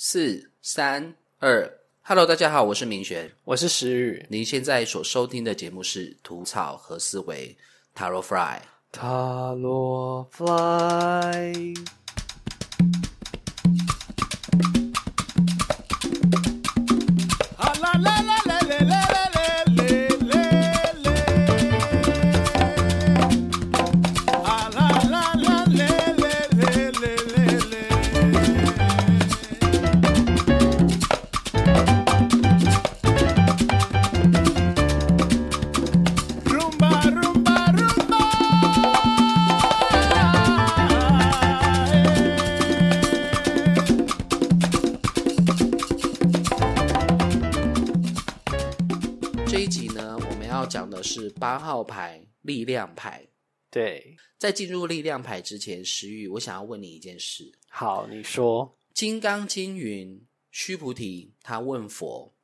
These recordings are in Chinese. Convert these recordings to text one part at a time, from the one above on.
四三二，Hello，大家好，我是明璇。我是石宇，您现在所收听的节目是《吐草和思维》Taro Fry。塔罗 fly。牌力量牌。对，在进入力量牌之前，石玉，我想要问你一件事：好，你说，金刚经云，须菩提他问佛：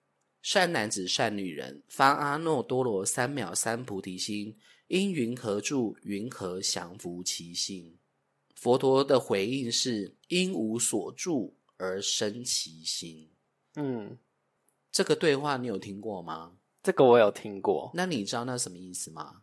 善男子、善女人，发阿耨多罗三藐三菩提心，因云何住？云何降伏其心？佛陀的回应是：因无所住而生其心。嗯，这个对话你有听过吗？这个我有听过，那你知道那什么意思吗？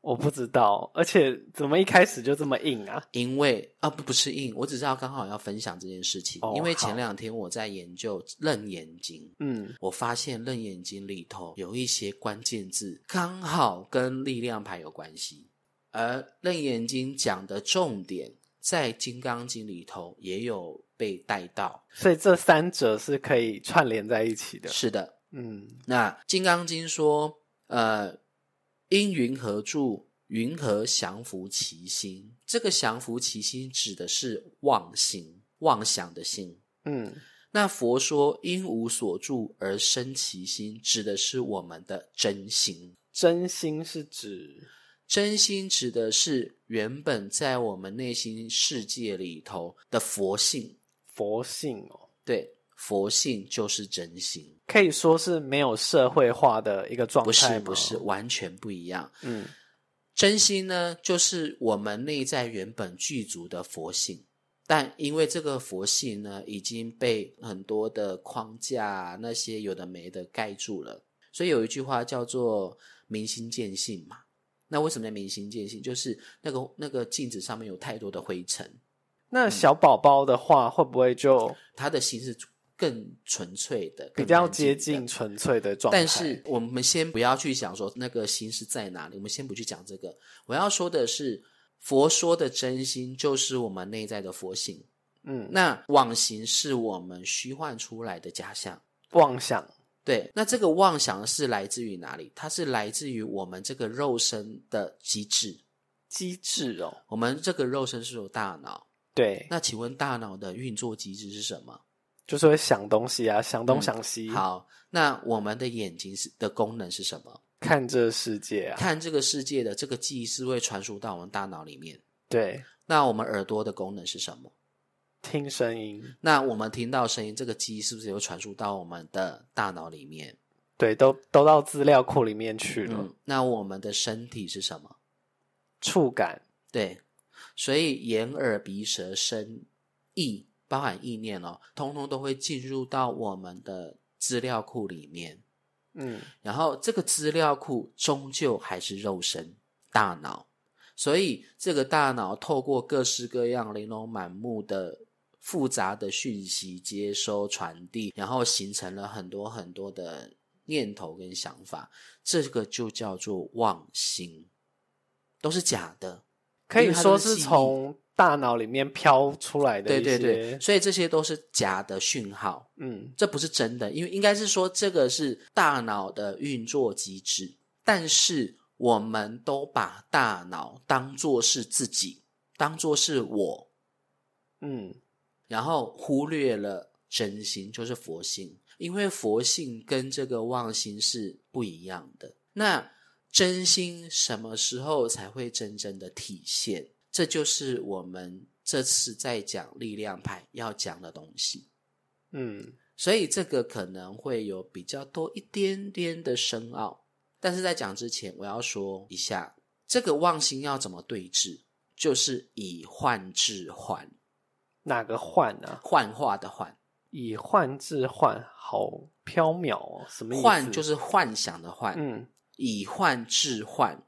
我不知道，而且怎么一开始就这么硬啊？因为啊不不是硬，我只知道刚好要分享这件事情。哦因为前两天我在研究《楞严经》，嗯，我发现《楞严经》里头有一些关键字刚好跟力量牌有关系，而《楞严经》讲的重点在《金刚经》里头也有被带到。所以这三者是可以串联在一起的。是的，嗯，那《金刚经》说，呃，因云何住？云何降伏其心？这个降伏其心指的是妄心，妄想的心。嗯，那佛说因无所住而生其心，指的是我们的真心。真心是指，真心指的是原本在我们内心世界里头的佛性。佛性哦，对，佛性就是真心，可以说是没有社会化的一个状态不是不是，完全不一样。嗯，真心呢，就是我们内在原本具足的佛性，但因为这个佛性呢，已经被很多的框架、啊、那些有的没的盖住了，所以有一句话叫做“明心见性”嘛。那为什么叫明心见性？就是那个那个镜子上面有太多的灰尘，那小宝宝的话，会不会就他的心是更纯粹的，比较接近纯粹的状态？但是我们先不要去想说那个心是在哪里，我们先不去讲这个。我要说的是，佛说的真心就是我们内在的佛性。嗯，那妄行是我们虚幻出来的假象。妄想，对，那这个妄想是来自于哪里？它是来自于我们这个肉身的机制。机制哦，我们这个肉身是有大脑，对，那请问大脑的运作机制是什么？就是会想东西啊，想东嗯想西，好，那我们的眼睛是的功能是什么？看这世界啊，看这个世界的这个记忆是会传输到我们大脑里面。对，那我们耳朵的功能是什么？听声音，那我们听到声音，这个记忆是不是也会传输到我们的大脑里面？对，都都到资料库里面去了。嗯，那我们的身体是什么？触感，对，所以眼、耳、鼻、舌、身、意，包含意念哦，通通都会进入到我们的资料库里面。嗯，然后这个资料库终究还是肉身大脑，所以这个大脑透过各式各样玲珑满目的复杂的讯息接收传递，然后形成了很多很多的念头跟想法，这个就叫做妄心，都是假的。可以说是从大脑里面飘出来的对一些，对对，所以这些都是假的讯号。嗯，这不是真的，因为应该是说这个是大脑的运作机制，但是我们都把大脑当做是自己，当做是我，嗯，然后忽略了真心，就是佛性，因为佛性跟这个妄心是不一样的。那真心什么时候才会真正的体现？这就是我们这次在讲力量派要讲的东西。嗯，所以这个可能会有比较多一点点的深奥，但是在讲之前，我要说一下，这个妄心要怎么对治，就是以幻治幻，哪个幻啊？幻化的幻，以幻治幻，好缥缈哦，什么意思？幻就是幻想的幻，嗯以幻治幻，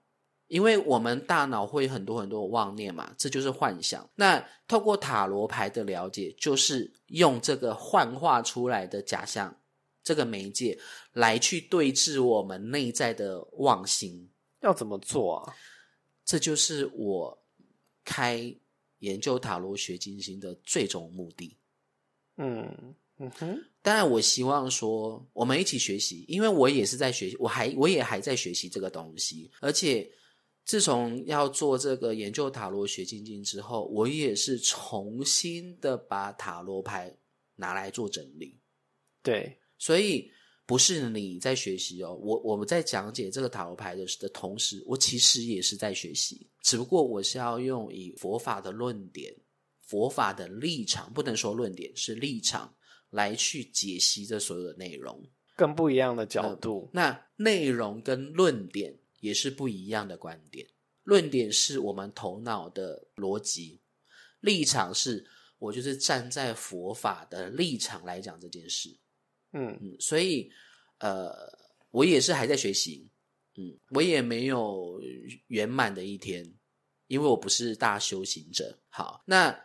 因为我们大脑会很多很多的妄念嘛，这就是幻想。那透过塔罗牌的了解，就是用这个幻化出来的假象这个媒介来去对峙我们内在的妄心，要怎么做啊？这就是我开研究塔罗学金星的最终目的。嗯嗯哼，当然，我希望说我们一起学习，因为我也是在学习，我还我也还在学习这个东西。而且，自从要做这个研究塔罗学精进之后，我也是重新的把塔罗牌拿来做整理。对，所以不是你在学习哦，我我们在讲解这个塔罗牌的的同时，我其实也是在学习，只不过我是要用以佛法的论点、佛法的立场，不能说论点是立场来去解析这所有的内容。更不一样的角度。那内容跟论点也是不一样的观点。论点是我们头脑的逻辑，立场是我就是站在佛法的立场来讲这件事。嗯嗯，所以呃，我也是还在学习，嗯，我也没有圆满的一天，因为我不是大修行者。好，那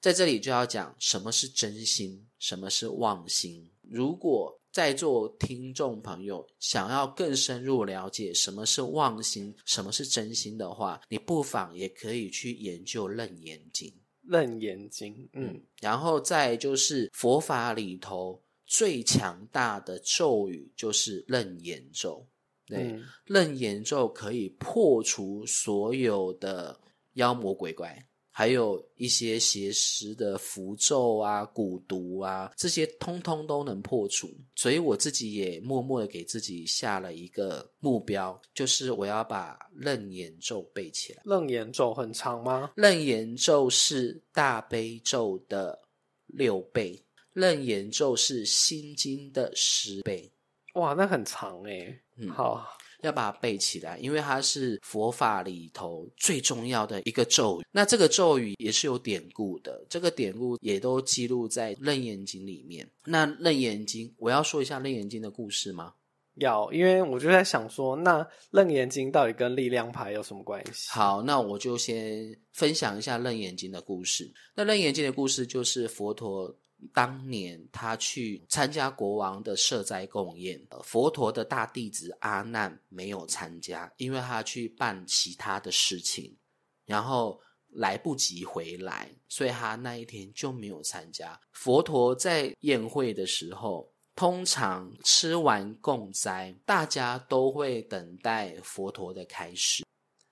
在这里就要讲什么是真心，什么是妄心。如果在座听众朋友想要更深入了解什么是妄心，什么是真心的话，你不妨也可以去研究《楞严经》。楞严经，嗯然后再就是佛法里头最强大的咒语就是楞严咒，对，嗯楞严咒可以破除所有的妖魔鬼怪，还有一些邪师的符咒啊、蛊毒啊，这些通通都能破除。所以我自己也默默的给自己下了一个目标，就是我要把楞严咒背起来。楞严咒很长吗？楞严咒是大悲咒的六倍，楞严咒是心经的十倍。哇，那很长诶。嗯好，要把它背起来，因为它是佛法里头最重要的一个咒语。那这个咒语也是有典故的，这个典故也都记录在《楞严经》里面。那《楞严经》，我要说一下《楞严经》的故事吗？要，因为我就在想说，那楞严经到底跟力量牌有什么关系？好，那我就先分享一下《楞严经》的故事。那《楞严经》的故事就是佛陀当年他去参加国王的设斋供宴，佛陀的大弟子阿难没有参加，因为他去办其他的事情，然后来不及回来，所以他那一天就没有参加。佛陀在宴会的时候。通常吃完供斋，大家都会等待佛陀的开始。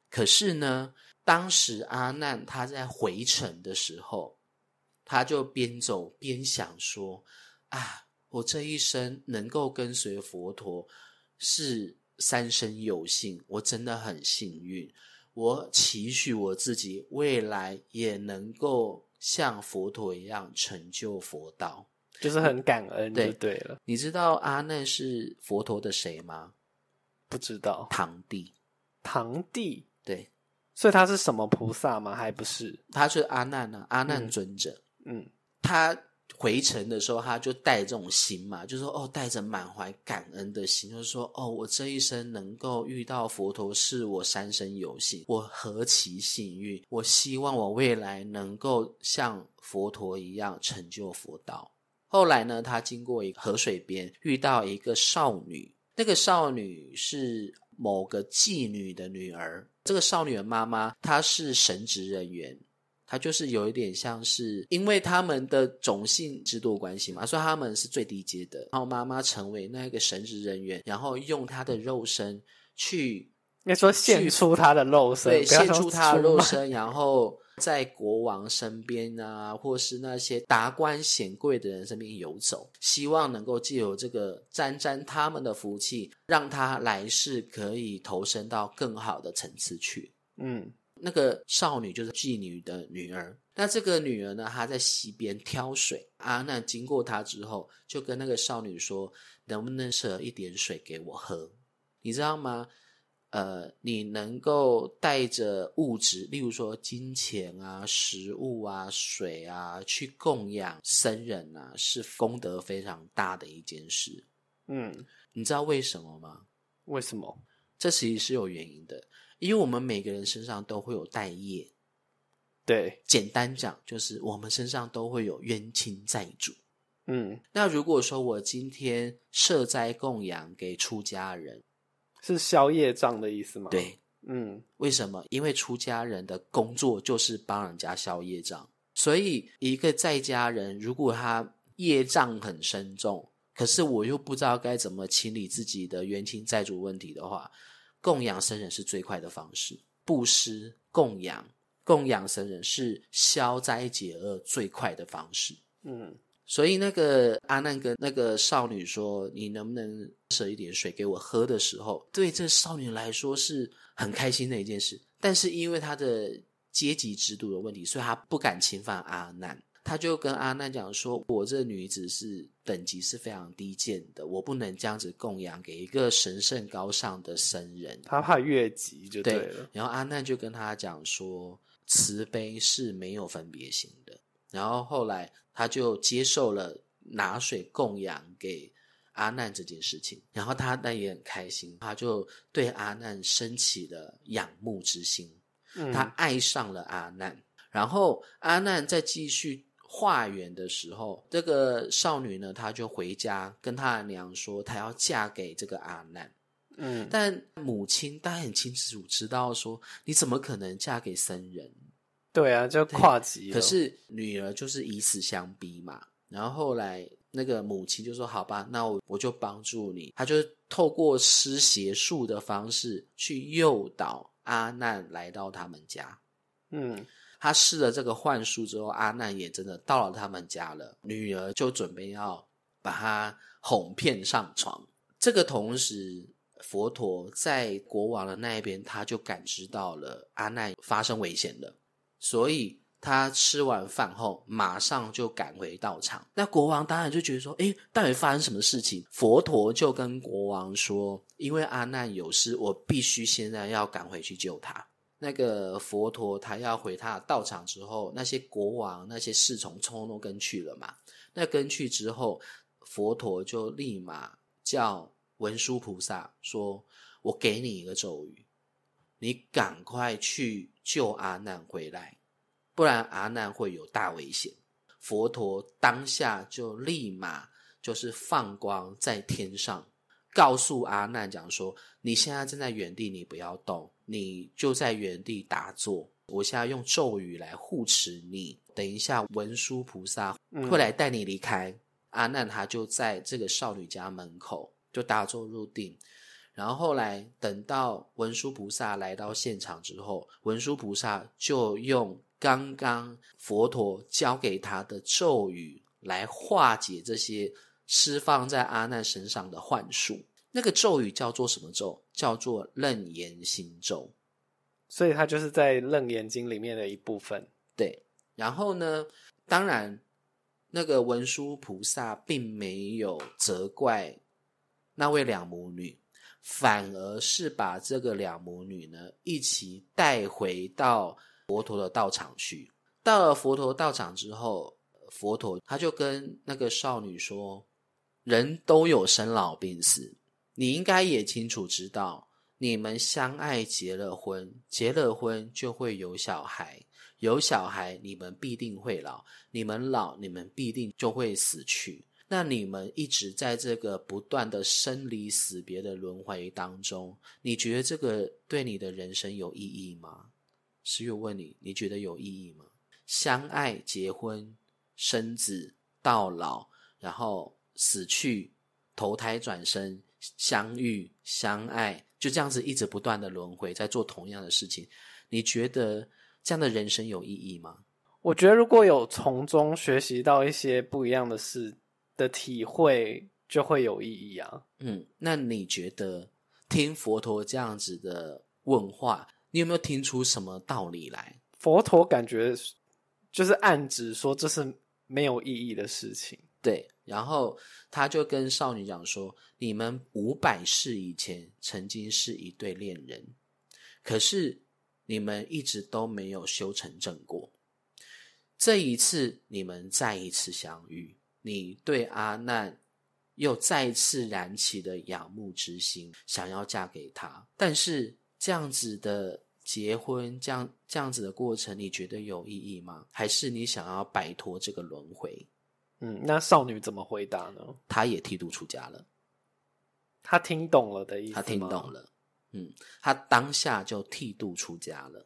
可是呢，当时阿难他在回程的时候，他就边走边想说：“啊，我这一生能够跟随佛陀，是三生有幸，我真的很幸运。我期许我自己未来也能够像佛陀一样成就佛道。”就是很感恩，对就对了。你知道阿难是佛陀的谁吗？不知道堂弟。堂弟，对，所以他是什么菩萨吗？还不是？他是阿难呢、阿难嗯尊者。嗯嗯他回程的时候，他就带这种心嘛，就说哦，带着满怀感恩的心，就是说哦，我这一生能够遇到佛陀，是我三生有幸，我何其幸运！我希望我未来能够像佛陀一样成就佛道。后来呢，他经过一个河水边，遇到一个少女，那个少女是某个妓女的女儿。这个少女的妈妈，她是神职人员，她就是有一点像是，因为他们的种姓制度关系嘛，所以他们是最低阶的。然后妈妈成为那个神职人员，然后用她的肉身去应该说献出他的肉身，对，献出他的肉身，然后在国王身边啊，或是那些达官显贵的人身边游走，希望能够借由这个沾沾他们的福气，让他来世可以投身到更好的层次去。嗯那个少女就是妓女的女儿。那这个女儿呢，她在溪边挑水。阿难经过她之后，就跟那个少女说：“能不能舍一点水给我喝？”你知道吗？呃，你能够带着物质，例如说金钱啊、食物啊、水啊，去供养僧人啊，是功德非常大的一件事。嗯，你知道为什么吗？为什么？这其实是有原因的，因为我们每个人身上都会有带业。对，简单讲，就是我们身上都会有冤亲债主。嗯，那如果说我今天设斋供养给出家人，是宵夜账的意思吗？，对，嗯为什么？因为出家人的工作就是帮人家消业障，所以一个在家人如果他业障很深重，可是我又不知道该怎么清理自己的冤亲债主问题的话，供养僧人是最快的方式。布施、供养、供养僧人是消灾解厄最快的方式。嗯所以那个阿难跟那个少女说：“你能不能舍一点水给我喝？”的时候，对这少女来说是很开心的一件事。但是因为她的阶级制度的问题，所以她不敢侵犯阿难。她就跟阿难讲说：“我这女子是等级是非常低贱的，我不能这样子供养给一个神圣高尚的僧人。”他怕越级就对了。然后阿难就跟他讲说，慈悲是没有分别心的。然后后来他就接受了拿水供养给阿难这件事情，然后他那也很开心，他就对阿难升起了仰慕之心，嗯他爱上了阿难。然后阿难再继续化缘的时候，这个少女呢，她就回家跟她的娘说，她要嫁给这个阿难。嗯，但母亲当然很清楚知道说，你怎么可能嫁给僧人？对啊，就跨级。可是女儿就是以死相逼嘛。然后后来那个母亲就说：“好吧，那我我就帮助你。”她就透过施邪术的方式去诱导阿难来到他们家。嗯他试了这个幻术之后，阿难也真的到了他们家了。女儿就准备要把他哄骗上床。这个同时，佛陀在国王的那一边，他就感知到了阿难发生危险了，所以他吃完饭后马上就赶回道场。那国王当然就觉得说：“诶，到底发生什么事情？”佛陀就跟国王说：“因为阿难有事，我必须现在要赶回去救他。”那个佛陀他要回他的道场之后，那些国王、那些侍从通通都跟去了嘛。那跟去之后，佛陀就立马叫文殊菩萨说：“我给你一个咒语，你赶快去救阿难回来，不然阿难会有大危险。”佛陀当下就立马就是放光在天上，告诉阿难讲说：“你现在正在原地，你不要动，你就在原地打坐。我现在用咒语来护持你。等一下，文殊菩萨会来带你离开。阿难他就在这个少女家门口就打坐入定。然后后来等到文殊菩萨来到现场之后，文殊菩萨就用刚刚佛陀教给他的咒语来化解这些释放在阿难身上的幻术。那个咒语叫做什么咒？叫做楞严心咒。所以它就是在《楞严经》里面的一部分。对，然后呢，当然那个文殊菩萨并没有责怪那位两母女，反而是把这个两母女呢一起带回到佛陀的道场去。到了佛陀道场之后，佛陀他就跟那个少女说：“人都有生老病死，你应该也清楚知道，你们相爱结了婚，结了婚就会有小孩，有小孩你们必定会老，你们老你们必定就会死去。那你们一直在这个不断的生离死别的轮回当中，你觉得这个对你的人生有意义吗？十月问你，你觉得有意义吗？相爱、结婚、生子、到老，然后死去、投胎转生、相遇、相爱，就这样子一直不断的轮回，在做同样的事情。你觉得这样的人生有意义吗？我觉得如果有从中学习到一些不一样的事的体会，就会有意义啊。嗯，那你觉得听佛陀这样子的问话，你有没有听出什么道理来？佛陀感觉就是暗指说这是没有意义的事情。对，然后他就跟少女讲说：“你们五百世以前曾经是一对恋人，可是你们一直都没有修成正果。这一次你们再一次相遇，你对阿难又再次燃起了仰慕之心，想要嫁给他。但是这样子的结婚，这样这样子的过程，你觉得有意义吗？还是你想要摆脱这个轮回？”嗯，那少女怎么回答呢？她也剃度出家了，她听懂了的意思她，听懂了，嗯，她当下就剃度出家了。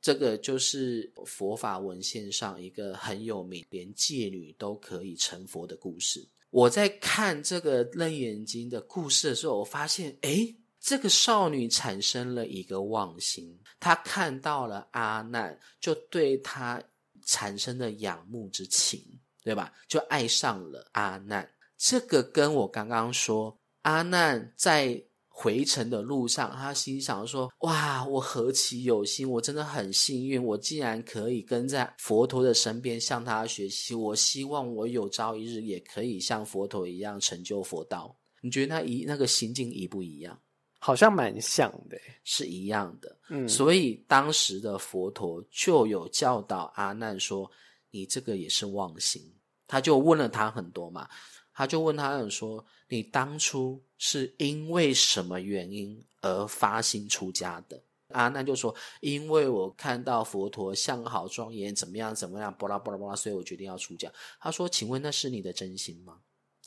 这个就是佛法文献上一个很有名，连戒女都可以成佛的故事。我在看这个《楞严经》的故事的时候，我发现，哎，这个少女产生了一个妄心，她看到了阿难，就对他产生了仰慕之情。对吧？就爱上了阿难。这个跟我刚刚说，阿难在回程的路上，他心想说：“哇，我何其有幸！我真的很幸运，我竟然可以跟在佛陀的身边向他学习。我希望我有朝一日也可以像佛陀一样成就佛道。”你觉得那一那个心境一不一样？好像蛮像的，是一样的。嗯，所以当时的佛陀就有教导阿难说：“你这个也是妄心。”他就问了他很多嘛，他就问他说：“你当初是因为什么原因而发心出家的？”阿难就说：“因为我看到佛陀相好庄严，怎么样怎么样，巴拉巴拉巴拉，所以我决定要出家。”他说：“请问那是你的真心吗？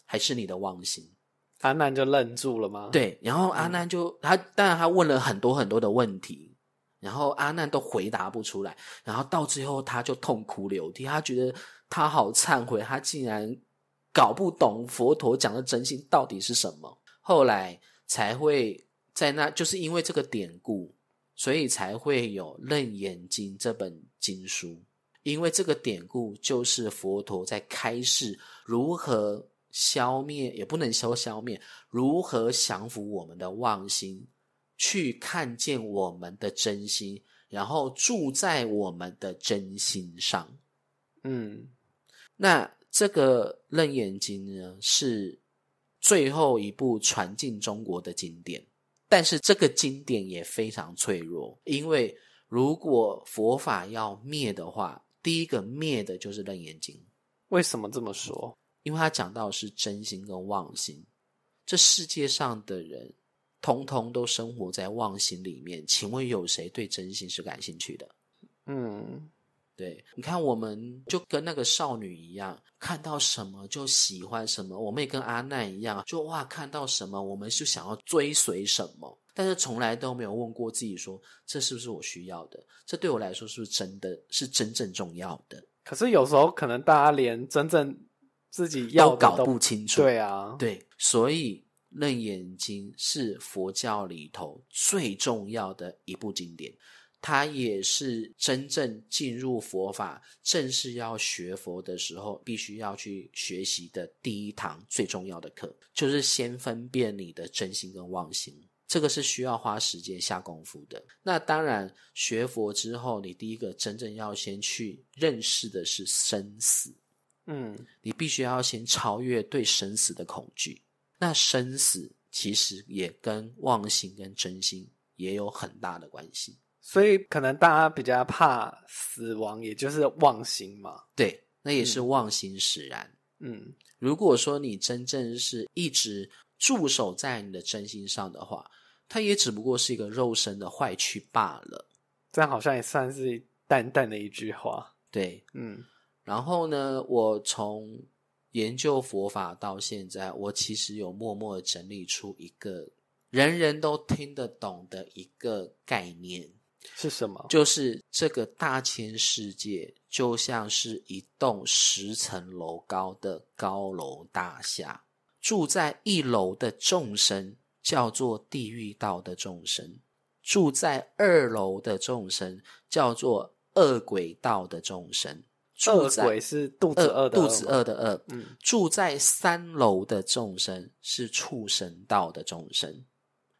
还是你的妄心？”阿难就愣住了吗？对，然后阿难就他当然他问了很多很多的问题，然后阿难都回答不出来，然后到最后他就痛哭流涕，他觉得。他好忏悔，他竟然搞不懂佛陀讲的真心到底是什么。后来才会在那，就是因为这个典故，所以才会有《楞严经》这本经书。因为这个典故就是佛陀在开示如何消灭，也不能说消灭，如何降服我们的妄心，去看见我们的真心，然后住在我们的真心上。嗯。那这个《楞严经》呢，是最后一部传进中国的经典，但是这个经典也非常脆弱，因为如果佛法要灭的话，第一个灭的就是《楞严经》。为什么这么说？因为他讲到是真心跟妄心，这世界上的人通通都生活在妄心里面，请问有谁对真心是感兴趣的？嗯。对，你看，我们就跟那个少女一样，看到什么就喜欢什么。我们也跟阿难一样，就哇，看到什么我们就想要追随什么，但是从来都没有问过自己说，这是不是我需要的？这对我来说是不是真的是真正重要的？可是有时候可能大家连真正自己要搞不清楚。对啊，对，所以《楞严经》是佛教里头最重要的一部经典。它也是真正进入佛法、正式要学佛的时候，必须要去学习的第一堂最重要的课，就是先分辨你的真心跟妄心。这个是需要花时间下功夫的。那当然，学佛之后，你第一个真正要先去认识的是生死。嗯，你必须要先超越对生死的恐惧。那生死其实也跟妄心跟真心也有很大的关系。所以可能大家比较怕死亡，也就是妄心嘛。对，那也是妄心使然。嗯，如果说你真正是一直驻守在你的真心上的话，它也只不过是一个肉身的坏去罢了。这样好像也算是淡淡的一句话。对，嗯。然后呢，我从研究佛法到现在，我其实有默默的整理出一个人人都听得懂的一个概念。是什么？就是这个大千世界，就像是一栋十层楼高的高楼大厦，住在一楼的众生叫做地狱道的众生，住在二楼的众生叫做恶鬼道的众生。恶鬼是肚子饿的饿肚子饿的饿。嗯，住在三楼的众生是畜生道的众生，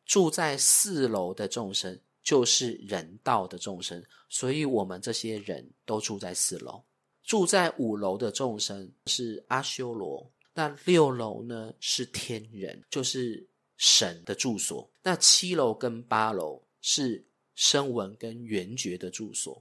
住在四楼的众生。就是人道的众生，所以我们这些人都住在四楼。住在五楼的众生是阿修罗，那六楼呢是天人，就是神的住所。那七楼跟八楼是声闻跟缘觉的住所。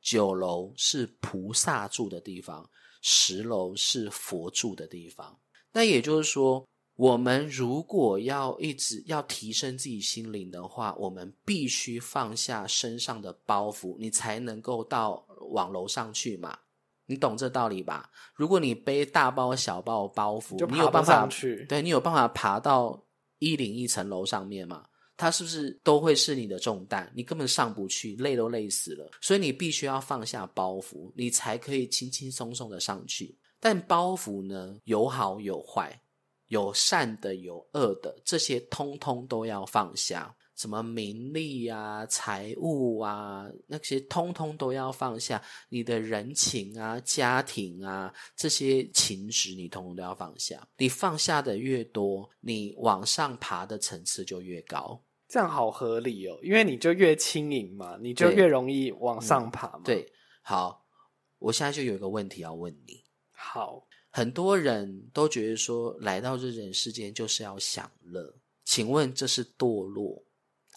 九楼是菩萨住的地方，十楼是佛住的地方。那也就是说，我们如果要一直要提升自己心灵的话，我们必须放下身上的包袱，你才能够到往楼上去嘛。你懂这道理吧？如果你背大包小包包袱，你有办法去。对你有办法爬到一零一层楼上面吗？它是不是都会是你的重担？你根本上不去，累都累死了。所以你必须要放下包袱，你才可以轻轻松松的上去。但包袱呢，有好有坏，有善的，有恶的，这些通通都要放下。什么名利啊、财物啊，那些通通都要放下。你的人情啊、家庭啊，这些情执，你通通都要放下。你放下的越多，你往上爬的层次就越高。这样好合理哦，因为你就越轻盈嘛，你就越容易往上爬嘛。，对，好，我现在就有一个问题要问你。好，很多人都觉得说，来到这人世间就是要享乐。请问这是堕落，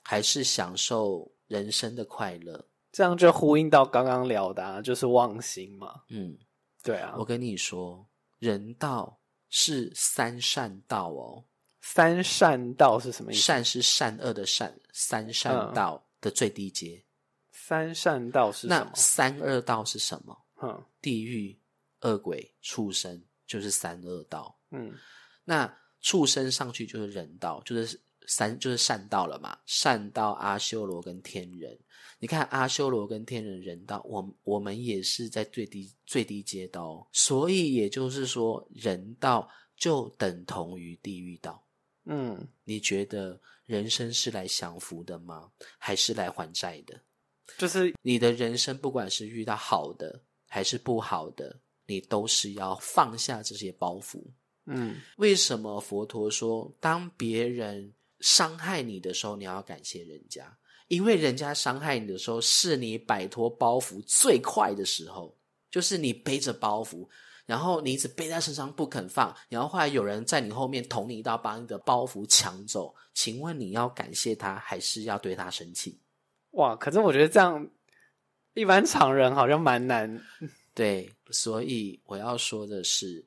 还是享受人生的快乐？这样就呼应到刚刚聊的、啊，就是忘心嘛。嗯，对啊我，跟你说，人道是三善道哦，三善道是什么意思？善是善恶的善，三善嗯道的最低阶。三善道是什那么？三恶道是什么？嗯地狱、恶鬼、畜生，就是三恶道。嗯那畜生上去就是人道，就是三就是善道了嘛。善道阿修罗跟天人，你看阿修罗跟天人人道，我我们也是在最低最低阶道哦，所以也就是说，人道就等同于地狱道。嗯，你觉得人生是来享福的吗？还是来还债的？就是你的人生不管是遇到好的还是不好的，你都是要放下这些包袱。嗯为什么佛陀说，当别人伤害你的时候，你要感谢人家？因为人家伤害你的时候，是你摆脱包袱最快的时候，就是你背着包袱，然后你一直背在身上不肯放，然后后来有人在你后面捅你一刀，把你的包袱抢走。请问你要感谢他，还是要对他生气？哇，可是我觉得这样，一般常人好像蛮难。对，所以我要说的是，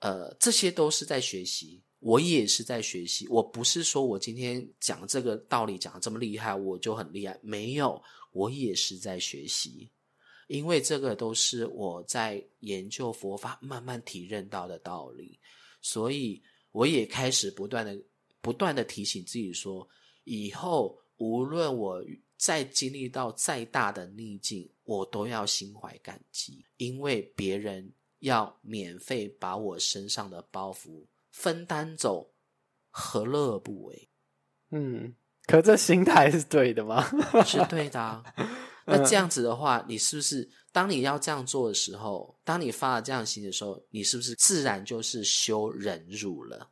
呃，这些都是在学习，我也是在学习。我不是说我今天讲这个道理讲的这么厉害，我就很厉害，没有，我也是在学习，因为这个都是我在研究佛法慢慢体认到的道理，所以我也开始不断的、不断的提醒自己说，以后无论我再经历到再大的逆境，我都要心怀感激，因为别人要免费把我身上的包袱分担走，何乐而不为？嗯，可这心态是对的吗？是对的、啊。那这样子的话，你是不是当你要这样做的时候，当你发了这样心的时候，你是不是自然就是修忍辱了？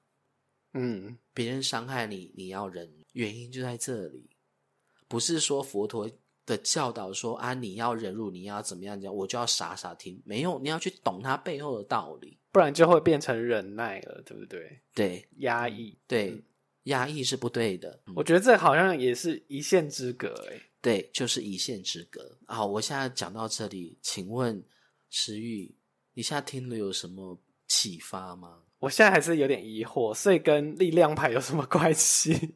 嗯，别人伤害你，你要忍，原因就在这里，不是说佛陀的教导说啊，你要忍辱，你要怎么样讲，我就要傻傻听，没有，你要去懂它背后的道理。不然就会变成忍耐了，对不对？对压抑。对，压抑是不对的。嗯我觉得这好像也是一线之隔，哎，对，就是一线之隔。好，我现在讲到这里，请问石玉，你现在听了有什么启发吗？我现在还是有点疑惑，所以跟力量牌有什么关系？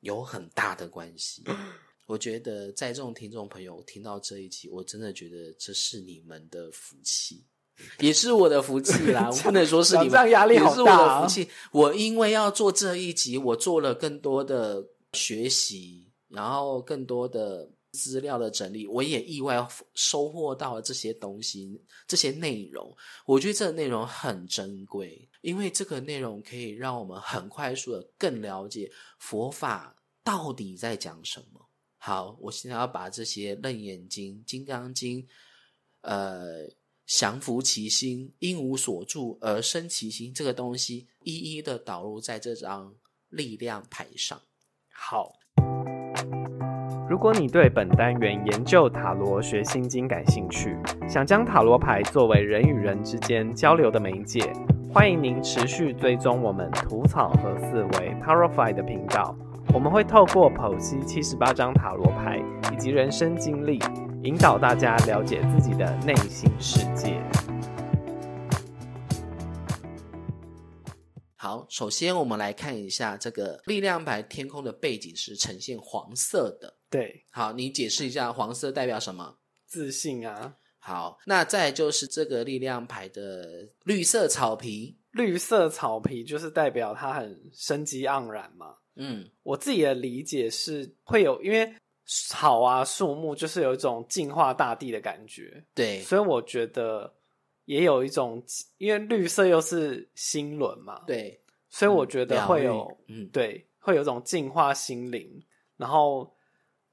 有很大的关系。我觉得在众听众朋友听到这一集，我真的觉得这是你们的福气，也是我的福气啦。我不能说是你们 讲这样压力好也是我大啊的福气。我因为要做这一集，我做了更多的学习，然后更多的资料的整理，我也意外收获到了这些东西，这些内容。我觉得这个内容很珍贵，因为这个内容可以让我们很快速的更了解佛法到底在讲什么。好，我现在要把这些《楞严经》《金刚经》呃降伏其心，因无所住而生其心这个东西，一一的导入在这张力量牌上。好。如果你对本单元研究塔罗学心经感兴趣，想将塔罗牌作为人与人之间交流的媒介，欢迎您持续追踪我们吐草和思维 Powerfy 的频道，我们会透过剖析七十八张塔罗牌以及人生经历，引导大家了解自己的内心世界。好，首先我们来看一下这个力量牌天空的背景是呈现黄色的。对，好，你解释一下黄色代表什么？自信啊，好，那再就是这个力量牌的绿色草皮，绿色草皮就是代表它很生机盎然嘛。嗯，我自己的理解是会有，因为草啊、树木就是有一种净化大地的感觉，对，所以我觉得也有一种，因为绿色又是心轮嘛，，对，所以我觉得会有嗯，对，会有一种净化心灵，然后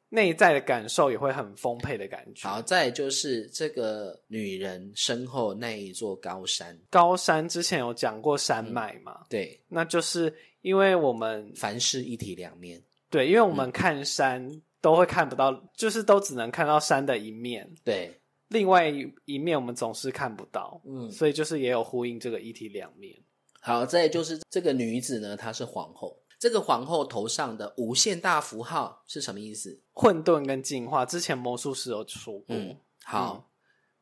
内在的感受也会很丰沛的感觉。好，再就是这个女人身后那一座高山，高山之前有讲过山脉嘛，对，那就是因为我们凡事一体两面，对，因为我嗯。们看山都会看不到，就是都只能看到山的一面，对，另外一一面我们总是看不到，嗯，所以就是也有呼应这个一体两面。好，再就是这个女子呢，她是皇后，这个皇后头上的无限大符号是什么意思？混沌跟进化，之前魔术师有说过，嗯，好，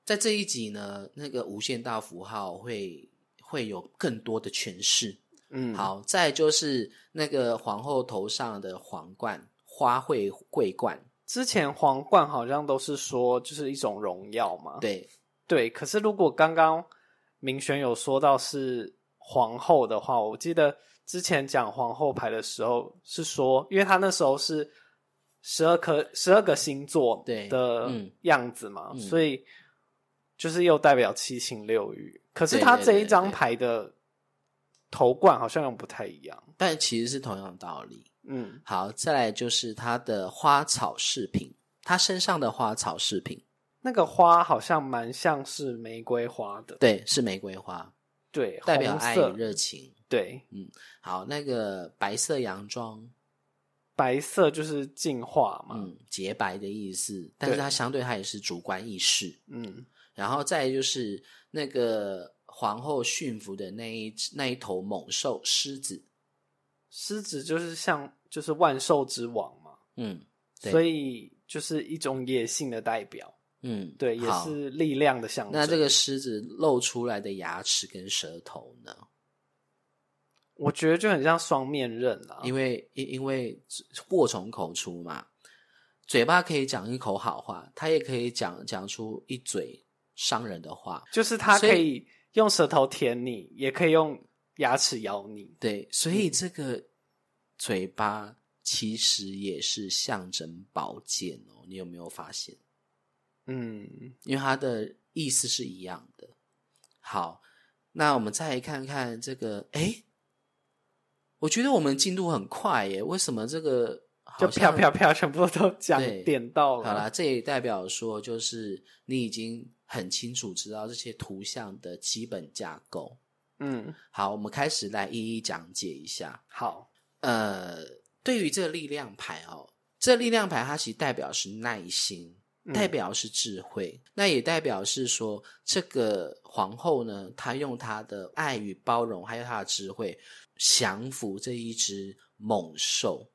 在这一集呢，那个无限大符号会会有更多的诠释。嗯，好，再就是那个皇后头上的皇冠，花卉桂冠，之前皇冠好像都是说就是一种荣耀嘛，对，对。可是如果刚刚明轩有说到是皇后的话，我记得之前讲皇后牌的时候是说，因为他那时候是十二颗十二个星座对的嗯样子嘛，嗯所以就是又代表七情六欲。可是他这一张牌的头冠好像又不太一样，但其实是同样的道理。嗯，好，再来就是他的花草饰品，他身上的花草饰品，那个花好像蛮像是玫瑰花的，对，是玫瑰花，对，代表爱与热情。对，嗯好，那个白色洋装，白色就是净化嘛，嗯，洁白的意思，但是它相对它也是主观意识。嗯然后再就是那个皇后驯服的那一那一头猛兽狮子，狮子就是像就是万兽之王嘛，嗯对所以就是一种野性的代表，嗯，对，也是力量的象征。那这个狮子露出来的牙齿跟舌头呢？我觉得就很像双面刃啊，因为因因为祸从口出嘛，嘴巴可以讲一口好话，他也可以讲讲出一嘴伤人的话。就是他可以用舌头舔你，也可以用牙齿咬你。对，所以这个嘴巴其实也是象征宝剑哦。你有没有发现？嗯，因为它的意思是一样的。好，那我们再来看看这个，诶，我觉得我们进度很快耶，为什么这个好就像啪啪啪，全部都讲对点到了。好啦，这也代表说，就是你已经很清楚知道这些图像的基本架构。嗯，好，我们开始来一一讲解一下。好，呃，对于这个力量牌哦，这力量牌它其实代表是耐心，嗯代表是智慧，那也代表是说，这个皇后呢，她用她的爱与包容，还有她的智慧，降服这一只猛兽。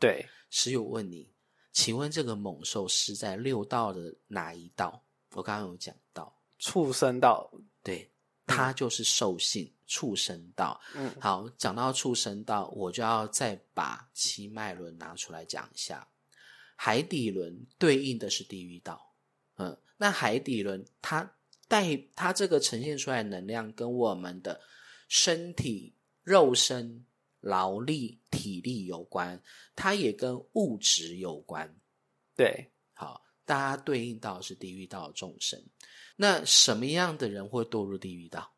对，室友问你，请问这个猛兽是在六道的哪一道？我刚刚有讲到，畜生道，对，它就是兽性畜生道。嗯，好，讲到畜生道，我就要再把七脉轮拿出来讲一下。海底轮对应的是地狱道，嗯，那海底轮它带它这个呈现出来的能量，跟我们的身体、肉身、劳力、体力有关，它也跟物质有关。对，好，大家对应到的是地狱道的众生。那什么样的人会堕入地狱道？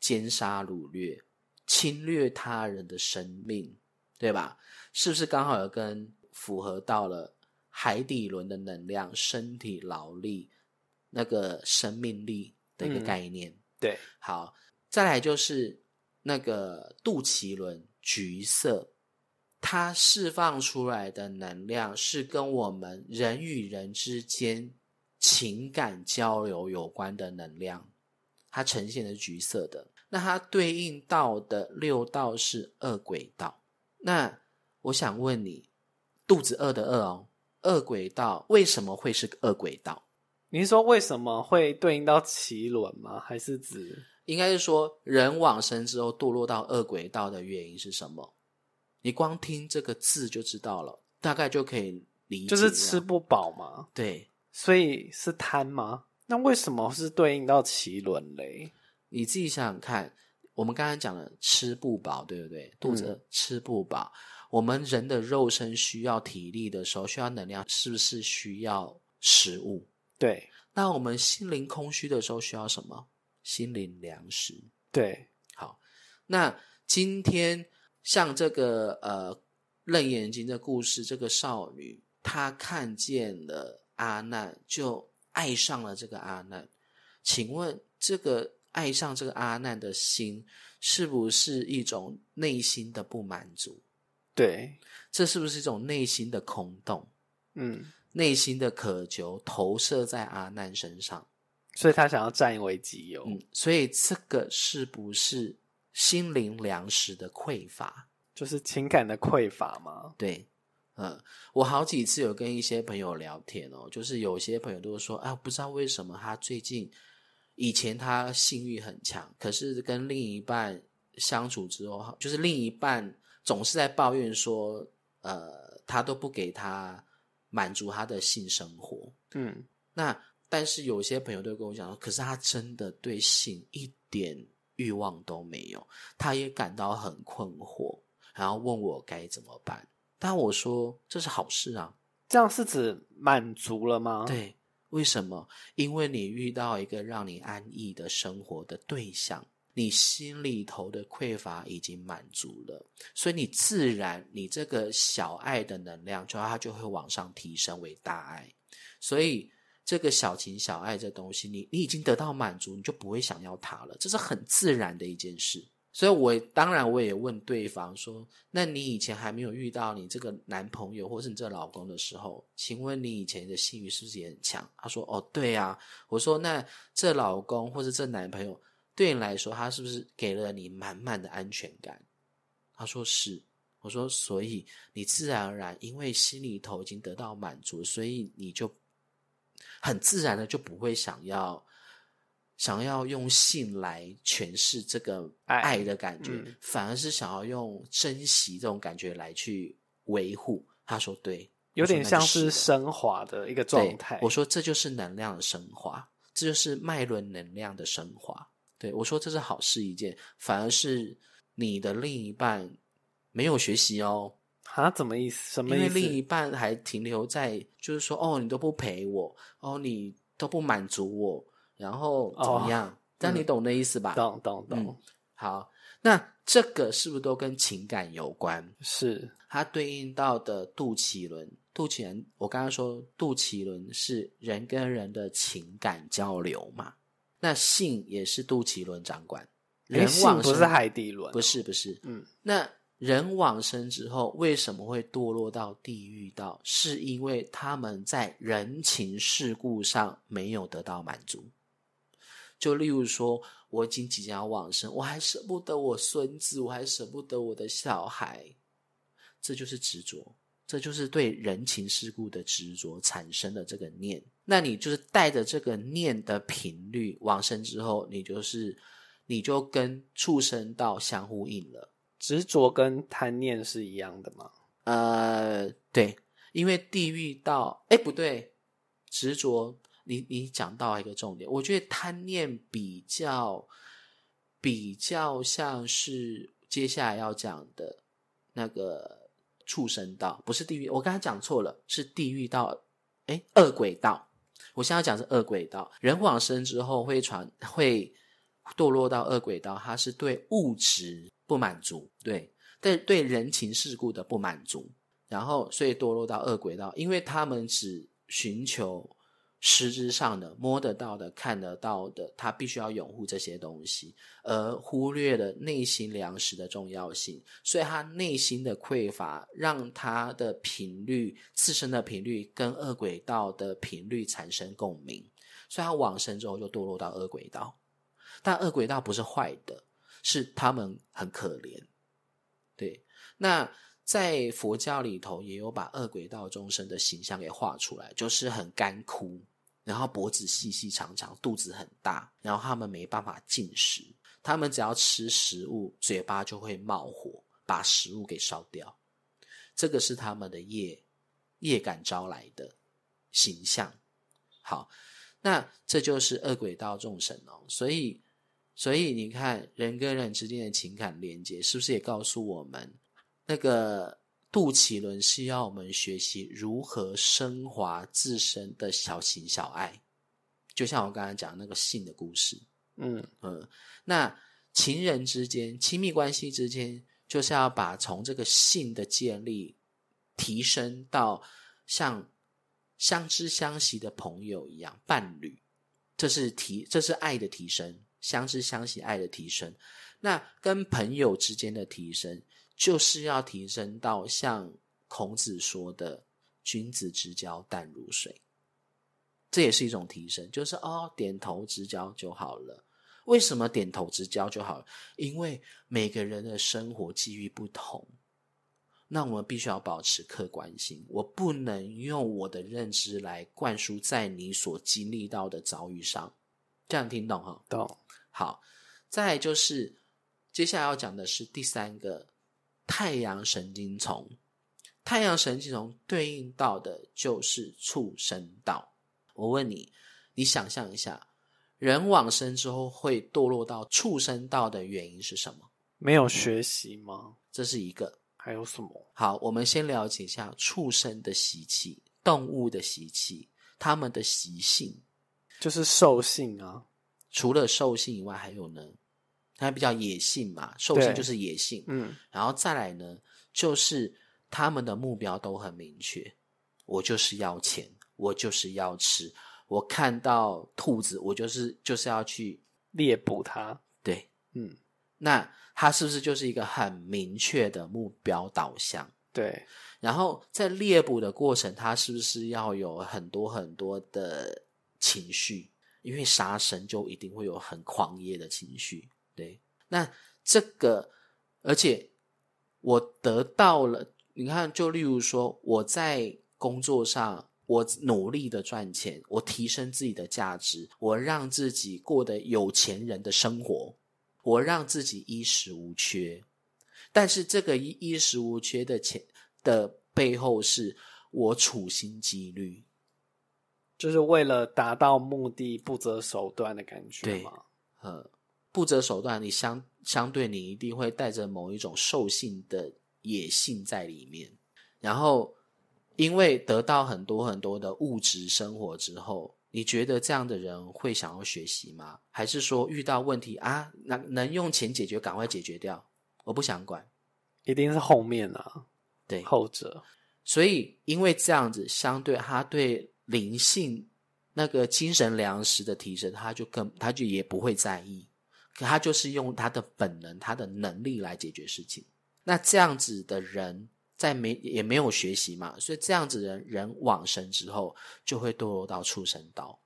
奸杀掳掠、侵略他人的生命，对吧？是不是刚好有跟符合到了海底轮的能量、身体劳力、那个生命力的一个嗯概念？对，好，再来就是那个肚脐轮橘色，它释放出来的能量是跟我们人与人之间情感交流有关的能量，它呈现的是橘色的。那它对应到的六道是恶鬼道。那我想问你，肚子饿的饿哦，饿鬼道为什么会是饿鬼道？你是说为什么会对应到脐轮吗？还是指应该是说人往生之后堕落到恶鬼道的原因是什么？你光听这个字就知道了，大概就可以理解。就是吃不饱嘛？对，所以是贪吗？那为什么是对应到脐轮嘞？你自己想想看，我们刚才讲了吃不饱，对不对？肚子饿吃不饱，我们人的肉身需要体力的时候，需要能量，是不是需要食物？对那我们心灵空虚的时候需要什么？心灵粮食。对，好，那今天像这个呃《楞严经》的故事，这个少女她看见了阿难，就爱上了这个阿难。请问，这个爱上这个阿难的心，是不是一种内心的不满足？对，这是不是一种内心的空洞？嗯，内心的渴求投射在阿难身上？所以他想要占为己有，嗯，所以这个是不是心灵粮食的匮乏？就是情感的匮乏吗。对，嗯，我好几次有跟一些朋友聊天哦，就是有些朋友都说啊，不知道为什么他最近以前他性欲很强，可是跟另一半相处之后，就是另一半总是在抱怨说，呃，他都不给他满足他的性生活。嗯，那但是有些朋友都跟我讲说，可是他真的对性一点欲望都没有，他也感到很困惑，然后问我该怎么办。但我说这是好事啊，这样是指满足了吗？，对，为什么？因为你遇到一个让你安逸的生活的对象，你心里头的匮乏已经满足了，所以你自然你这个小爱的能量，就它就会往上提升为大爱，所以。这个小情小爱这东西，你你已经得到满足，你就不会想要它了，这是很自然的一件事。所以我当然我也问对方说：“那你以前还没有遇到你这个男朋友或是你这老公的时候，请问你以前的性欲是不是也很强？”他说：“哦，对啊。”我说：“那这老公或是这男朋友对你来说，他是不是给了你满满的安全感？”他说：“是。”我说：“所以你自然而然因为心里头已经得到满足，所以你就很自然的就不会想要。”想要用性来诠释这个爱爱的感觉，嗯反而是想要用珍惜这种感觉来去维护。他说对，有点像是升华的一个状态。我说这就是能量的升华，这就是脉轮能量的升华。对我说这是好事一件，反而是你的另一半没有学习哦，啊，怎么意思？什因么意思？因为另一半还停留在就是说哦，你都不陪我，哦，你都不满足我，然后怎么样？但你懂那意思吧？懂懂懂，嗯好，那这个是不是都跟情感有关？是它对应到的肚脐轮，肚脐轮，我刚刚说肚脐轮是人跟人的情感交流嘛，那性也是杜脐轮掌管。人往生不是海底轮哦，不是不是，嗯，那人往生之后为什么会堕落到地狱道？是因为他们在人情世故上没有得到满足。就例如说，我已经即将要往生，我还舍不得我孙子，我还舍不得我的小孩，这就是执着，这就是对人情世故的执着产生的这个念。那你就是带着这个念的频率往生之后，你就是你就跟畜生道相呼应了。执着跟贪念是一样的吗？呃，对，因为地狱道，哎，不对，执着，你你讲到一个重点，我觉得贪念比较比较像是接下来要讲的那个畜生道，不是地狱，我刚才讲错了，是地狱道，哎，恶鬼道。我现在讲是恶鬼道，人往生之后会传会堕落到恶鬼道，它是对物质不满足，对，对对人情世故的不满足，然后所以堕落到恶鬼道，因为他们只寻求实质上的、摸得到的、看得到的，他必须要拥护这些东西，而忽略了内心粮食的重要性，所以他内心的匮乏，让他的频率、自身的频率跟恶鬼道的频率产生共鸣，所以他往生之后就堕落到恶鬼道。但恶鬼道不是坏的，是他们很可怜。对，那在佛教里头也有把恶鬼道众生的形象给画出来，就是很干枯，然后脖子细细长长，肚子很大，然后他们没办法进食，他们只要吃食物，嘴巴就会冒火，把食物给烧掉。这个是他们的业业感招来的形象。好，那这就是恶鬼道众生哦。所以，所以你看，人跟人之间的情感连接，是不是也告诉我们，那个杜琪伦是要我们学习如何升华自身的小情小爱？就像我刚才讲那个性的故事，嗯嗯，那情人之间、亲密关系之间，就是要把从这个性的建立提升到像相知相惜的朋友一样，伴侣，这是提，这是爱的提升，相知相惜爱的提升。那跟朋友之间的提升，就是要提升到像孔子说的“君子之交淡如水”，这也是一种提升，就是哦，点头之交就好了。为什么点头之交就好了？因为每个人的生活际遇不同，那我们必须要保持客观性。我不能用我的认知来灌输在你所经历到的遭遇上。这样听懂哈？懂。好，再来就是接下来要讲的是第三个太阳神经丛。太阳神经丛对应到的就是畜生道。我问你，你想象一下，人往生之后会堕落到畜生道的原因是什么？没有学习吗？这是一个。还有什么？好，我们先了解一下畜生的习气、动物的习气，它们的习性。就是兽性啊。除了兽性以外，还有呢？它比较野性嘛，兽性就是野性。嗯，然后再来呢，就是他们的目标都很明确，我就是要钱，我就是要吃，我看到兔子，我就是就是要去猎捕它。对，嗯，那它是不是就是一个很明确的目标导向？对，然后在猎捕的过程，它是不是要有很多很多的情绪？因为杀生就一定会有很狂野的情绪。对，那这个，而且我得到了，你看，就例如说，我在工作上，我努力的赚钱，我提升自己的价值，我让自己过得有钱人的生活，我让自己衣食无缺。但是这个衣衣食无缺的钱的背后，是我处心积虑。就是为了达到目的不择手段的感觉对不择手段，你相相对你一定会带着某一种兽性的野性在里面，然后因为得到很多很多的物质生活之后，你觉得这样的人会想要学习吗？还是说遇到问题啊，能能用钱解决，赶快解决掉，我不想管。一定是后面啊，对，后者。所以因为这样子，相对他对灵性那个精神粮食的提升，他就更他就也不会在意，可他就是用他的本能、他的能力来解决事情。那这样子的人，在没也没有学习嘛，所以这样子的人人往生之后，就会堕落到畜生道，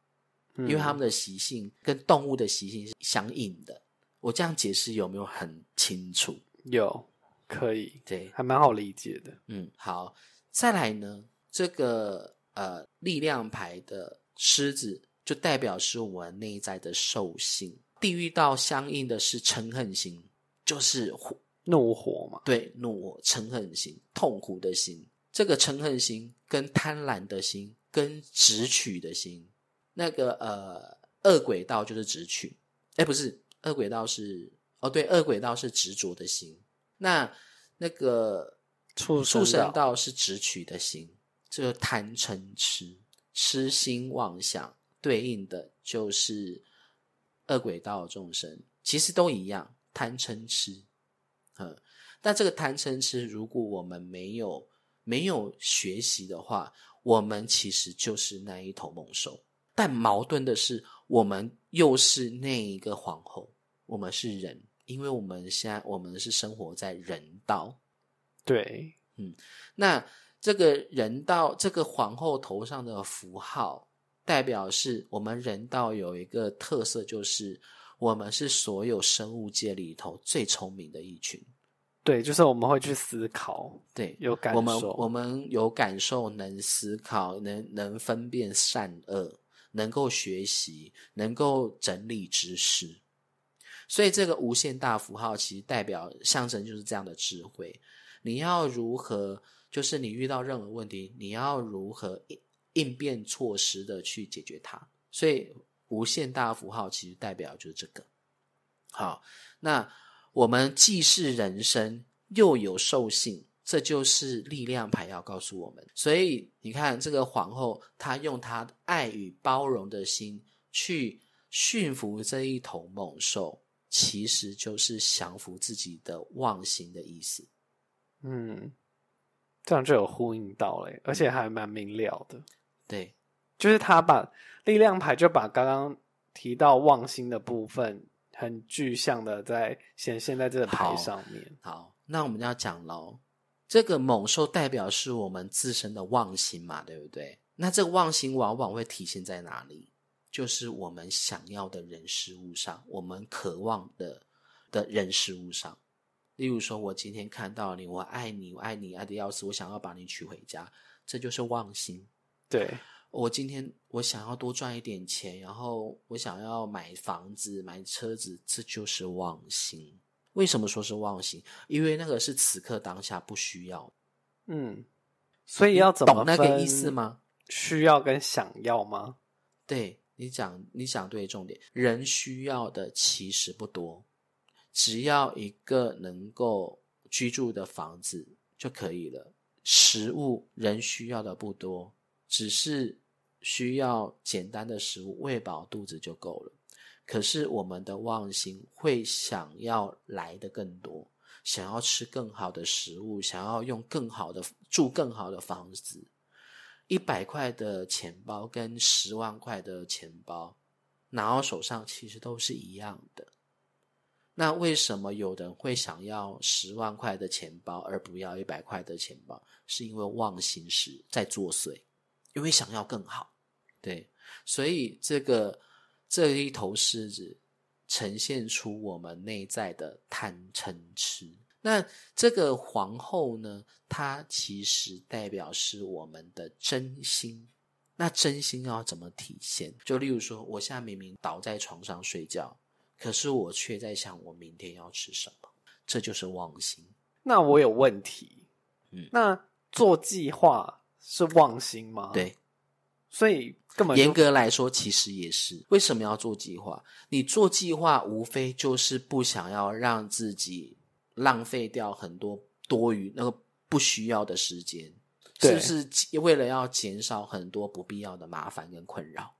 因因为他们的习性跟动物的习性是相应的。我这样解释有没有很清楚？有可以，对，还蛮好理解的。嗯，好，再来呢，这个呃力量牌的狮子就代表是我们内在的兽性，地狱道相应的是嗔恨心，就是火怒火嘛，对怒火、嗔恨心、痛苦的心。这个嗔恨心跟贪婪的心跟直取的心，那个呃恶鬼道就是直取，哎，不是恶鬼道是哦，对，恶鬼道是执着的心。那那个畜畜生道道是直取的心，这个贪嗔痴、痴心妄想对应的就是恶鬼道众生，其实都一样，贪嗔痴。嗯，但这个贪嗔痴，如果我们没有没有学习的话，我们其实就是那一头猛兽。但矛盾的是，我们又是那一个皇后，我们是人，因为我们现在我们是生活在人道。对，嗯那这个人道这个皇后头上的符号，代表是我们人道有一个特色，就是我们是所有生物界里头最聪明的一群。对，就是我们会去思考，对，有感我们受，我们有感受，能思考，能能分辨善恶，能够学习，能够整理知识。所以这个无限大符号其实代表象征就是这样的智慧。你要如何，就是你遇到任何问题，你要如何应变措施的去解决它。所以无限大符号其实代表就是这个。好，那我们既是人生，又有兽性，这就是力量牌要告诉我们。所以你看，这个皇后她用她爱与包容的心去驯服这一头猛兽，其实就是降服自己的妄心的意思。嗯，这样就有呼应到嘞，而且还蛮明了的。对，就是他把力量牌就把刚刚提到望星的部分很具象的在显现在这个牌上面。好，那我们要讲喽。这个猛兽代表是我们自身的妄心嘛，对不对？那这个妄心往往会体现在哪里？就是我们想要的人事物上，我们渴望的的人事物上。例如说，我今天看到你，我爱你，我爱你爱的要死，我想要把你娶回家，这就是妄心。对，我今天我想要多赚一点钱，然后我想要买房子、买车子，这就是妄心。为什么说是妄心？因为那个是此刻当下不需要。嗯，所以要怎么懂那个意思吗？需要跟想要吗？对你讲，你讲对重点。人需要的其实不多，只要一个能够居住的房子就可以了。食物人需要的不多，只是需要简单的食物喂饱肚子就够了。可是我们的妄心会想要来的更多，想要吃更好的食物，想要用更好的住更好的房子。一百块的钱包跟十万块的钱包拿到手上，其实都是一样的。那为什么有人会想要十万块的钱包而不要一百块的钱包？是因为妄心时在作祟，因为想要更好。对，所以这个这一头狮子呈现出我们内在的贪嗔痴。那这个皇后呢，她其实代表是我们的真心。那真心要怎么体现？就例如说，我现在明明倒在床上睡觉，可是我却在想我明天要吃什么，这就是妄心。那我有问题。嗯那做计划是妄心吗？，对，所以根本严格来说，其实也是。为什么要做计划？你做计划，无非就是不想要让自己浪费掉很多多余那个不需要的时间，是不是？为了要减少很多不必要的麻烦跟困扰。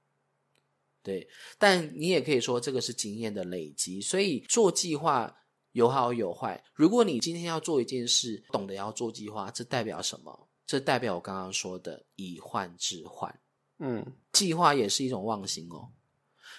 对，但你也可以说这个是经验的累积，所以做计划有好有坏。如果你今天要做一件事，懂得要做计划，这代表什么？这代表我刚刚说的以患治患。嗯，计划也是一种妄心哦。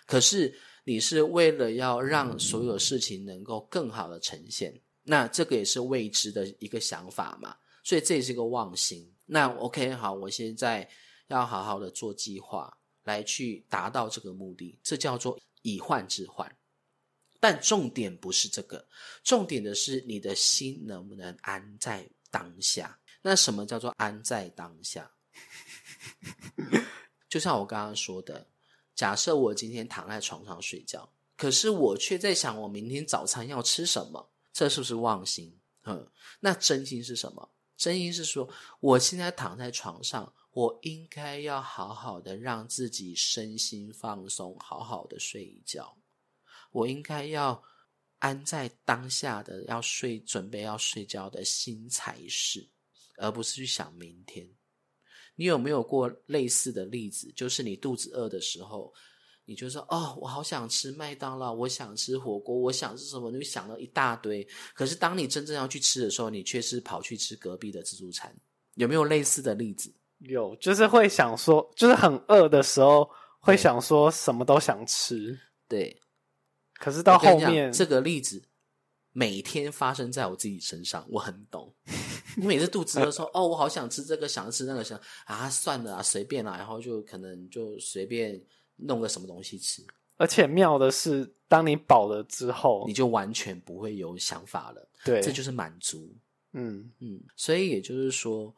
可是你是为了要让所有事情能够更好的呈现，那这个也是未知的一个想法嘛，所以这也是一个妄心。那 OK，好，我现在要好好的做计划，来去达到这个目的，这叫做以患治患。但重点不是这个，重点的是你的心能不能安在当下。那什么叫做安在当下？就像我刚刚说的，假设我今天躺在床上睡觉，可是我却在想我明天早餐要吃什么，这是不是妄心？嗯，那真心是什么？真心是说，我现在躺在床上，我应该要好好的让自己身心放松，好好的睡一觉。我应该要安在当下的要睡，准备要睡觉的心才是，而不是去想明天。你有没有过类似的例子？就是你肚子饿的时候，你就说：“哦，我好想吃麦当劳，我想吃火锅，我想吃什么？”你就想了一大堆。可是当你真正要去吃的时候，你却是跑去吃隔壁的自助餐。有没有类似的例子？有，就是会想说，就是很饿的时候会想说什么都想吃，对，可是到后面这个例子每天发生在我自己身上，我很懂。我每次肚子饿说：“哦，我好想吃这个，想吃那个，想啊，算了啊，随便啦。”然后就可能就随便弄个什么东西吃。而且妙的是，当你饱了之后，你就完全不会有想法了，对，这就是满足。嗯嗯，所以也就是说，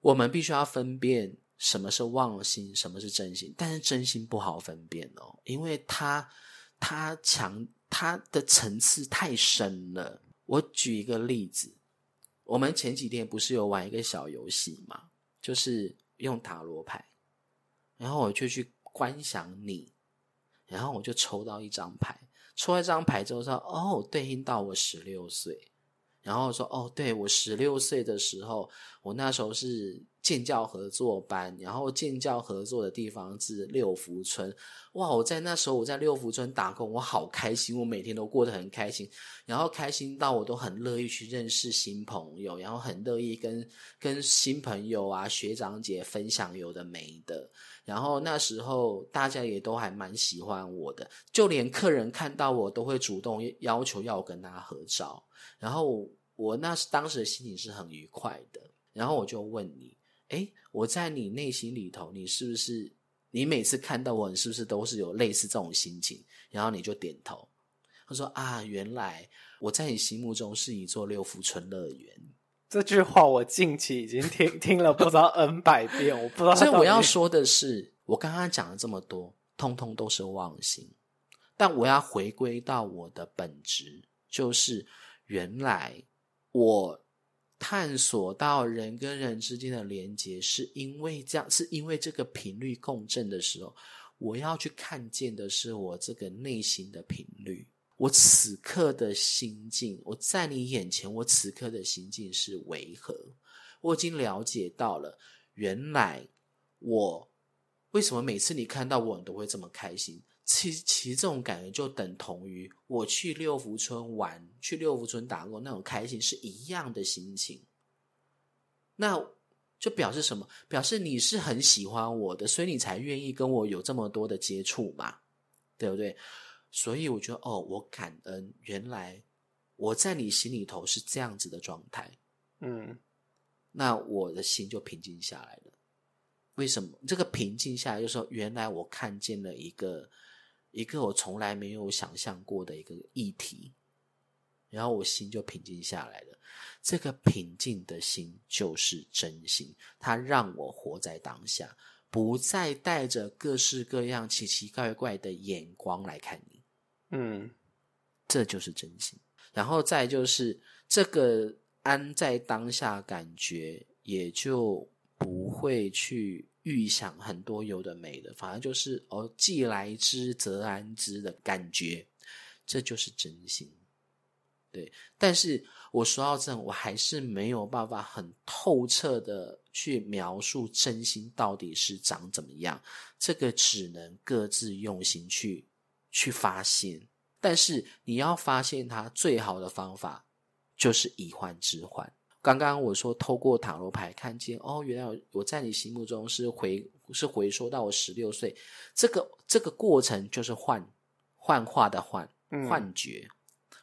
我们必须要分辨什么是妄心，什么是真心。但是真心不好分辨哦，因为它它强，它的层次太深了。我举一个例子，我们前几天不是有玩一个小游戏嘛，就是用塔罗牌，然后我就去观想你，然后我就抽到一张牌，抽到一张牌之后说，哦，对应到我十六岁。然后说哦，对我十六岁的时候，我那时候是建教合作班，然后建教合作的地方是六福村。哇，我在那时候我在六福村打工，我好开心，我每天都过得很开心，然后开心到我都很乐意去认识新朋友，然后很乐意跟跟新朋友啊学长姐分享有的没的。然后那时候大家也都还蛮喜欢我的，就连客人看到我都会主动要求要我跟他合照。然后我那时当时的心情是很愉快的。然后我就问你，哎，我在你内心里头，你是不是你每次看到我，你是不是都是有类似这种心情？然后你就点头。他说啊，原来我在你心目中是一座六福村乐园。这句话我近期已经听听了不知道 N 百遍，我不知道。所以我要说的是，我刚刚讲了这么多，通通都是妄心。但我要回归到我的本质，就是原来我探索到人跟人之间的连接，是因为这样，是因为这个频率共振的时候，我要去看见的是我这个内心的频率。我此刻的心境，我在你眼前，我此刻的心境是为何？我已经了解到了，原来我为什么每次你看到我，你都会这么开心？其其实这种感觉就等同于我去六福村玩，去六福村打工那种开心是一样的心情。那就表示什么？表示你是很喜欢我的，所以你才愿意跟我有这么多的接触嘛，对不对？所以我觉得，哦，我感恩，原来我在你心里头是这样子的状态，嗯，那我的心就平静下来了。为什么？这个平静下来，就是说，原来我看见了一个一个我从来没有想象过的一个议题，然后我心就平静下来了。这个平静的心就是真心，它让我活在当下，不再带着各式各样奇奇怪怪的眼光来看你。嗯，这就是真心。然后再就是这个安在当下感觉，也就不会去预想很多有的没的，反而就是哦，既来之则安之的感觉，这就是真心。对，但是我说到这，我还是没有办法很透彻的去描述真心到底是长怎么样，这个只能各自用心去。去发现，但是你要发现它最好的方法就是以幻之幻。刚刚我说透过塔罗牌看见，哦，原来我在你心目中是回是回缩到我十六岁，这个这个过程就是幻幻化的幻幻觉。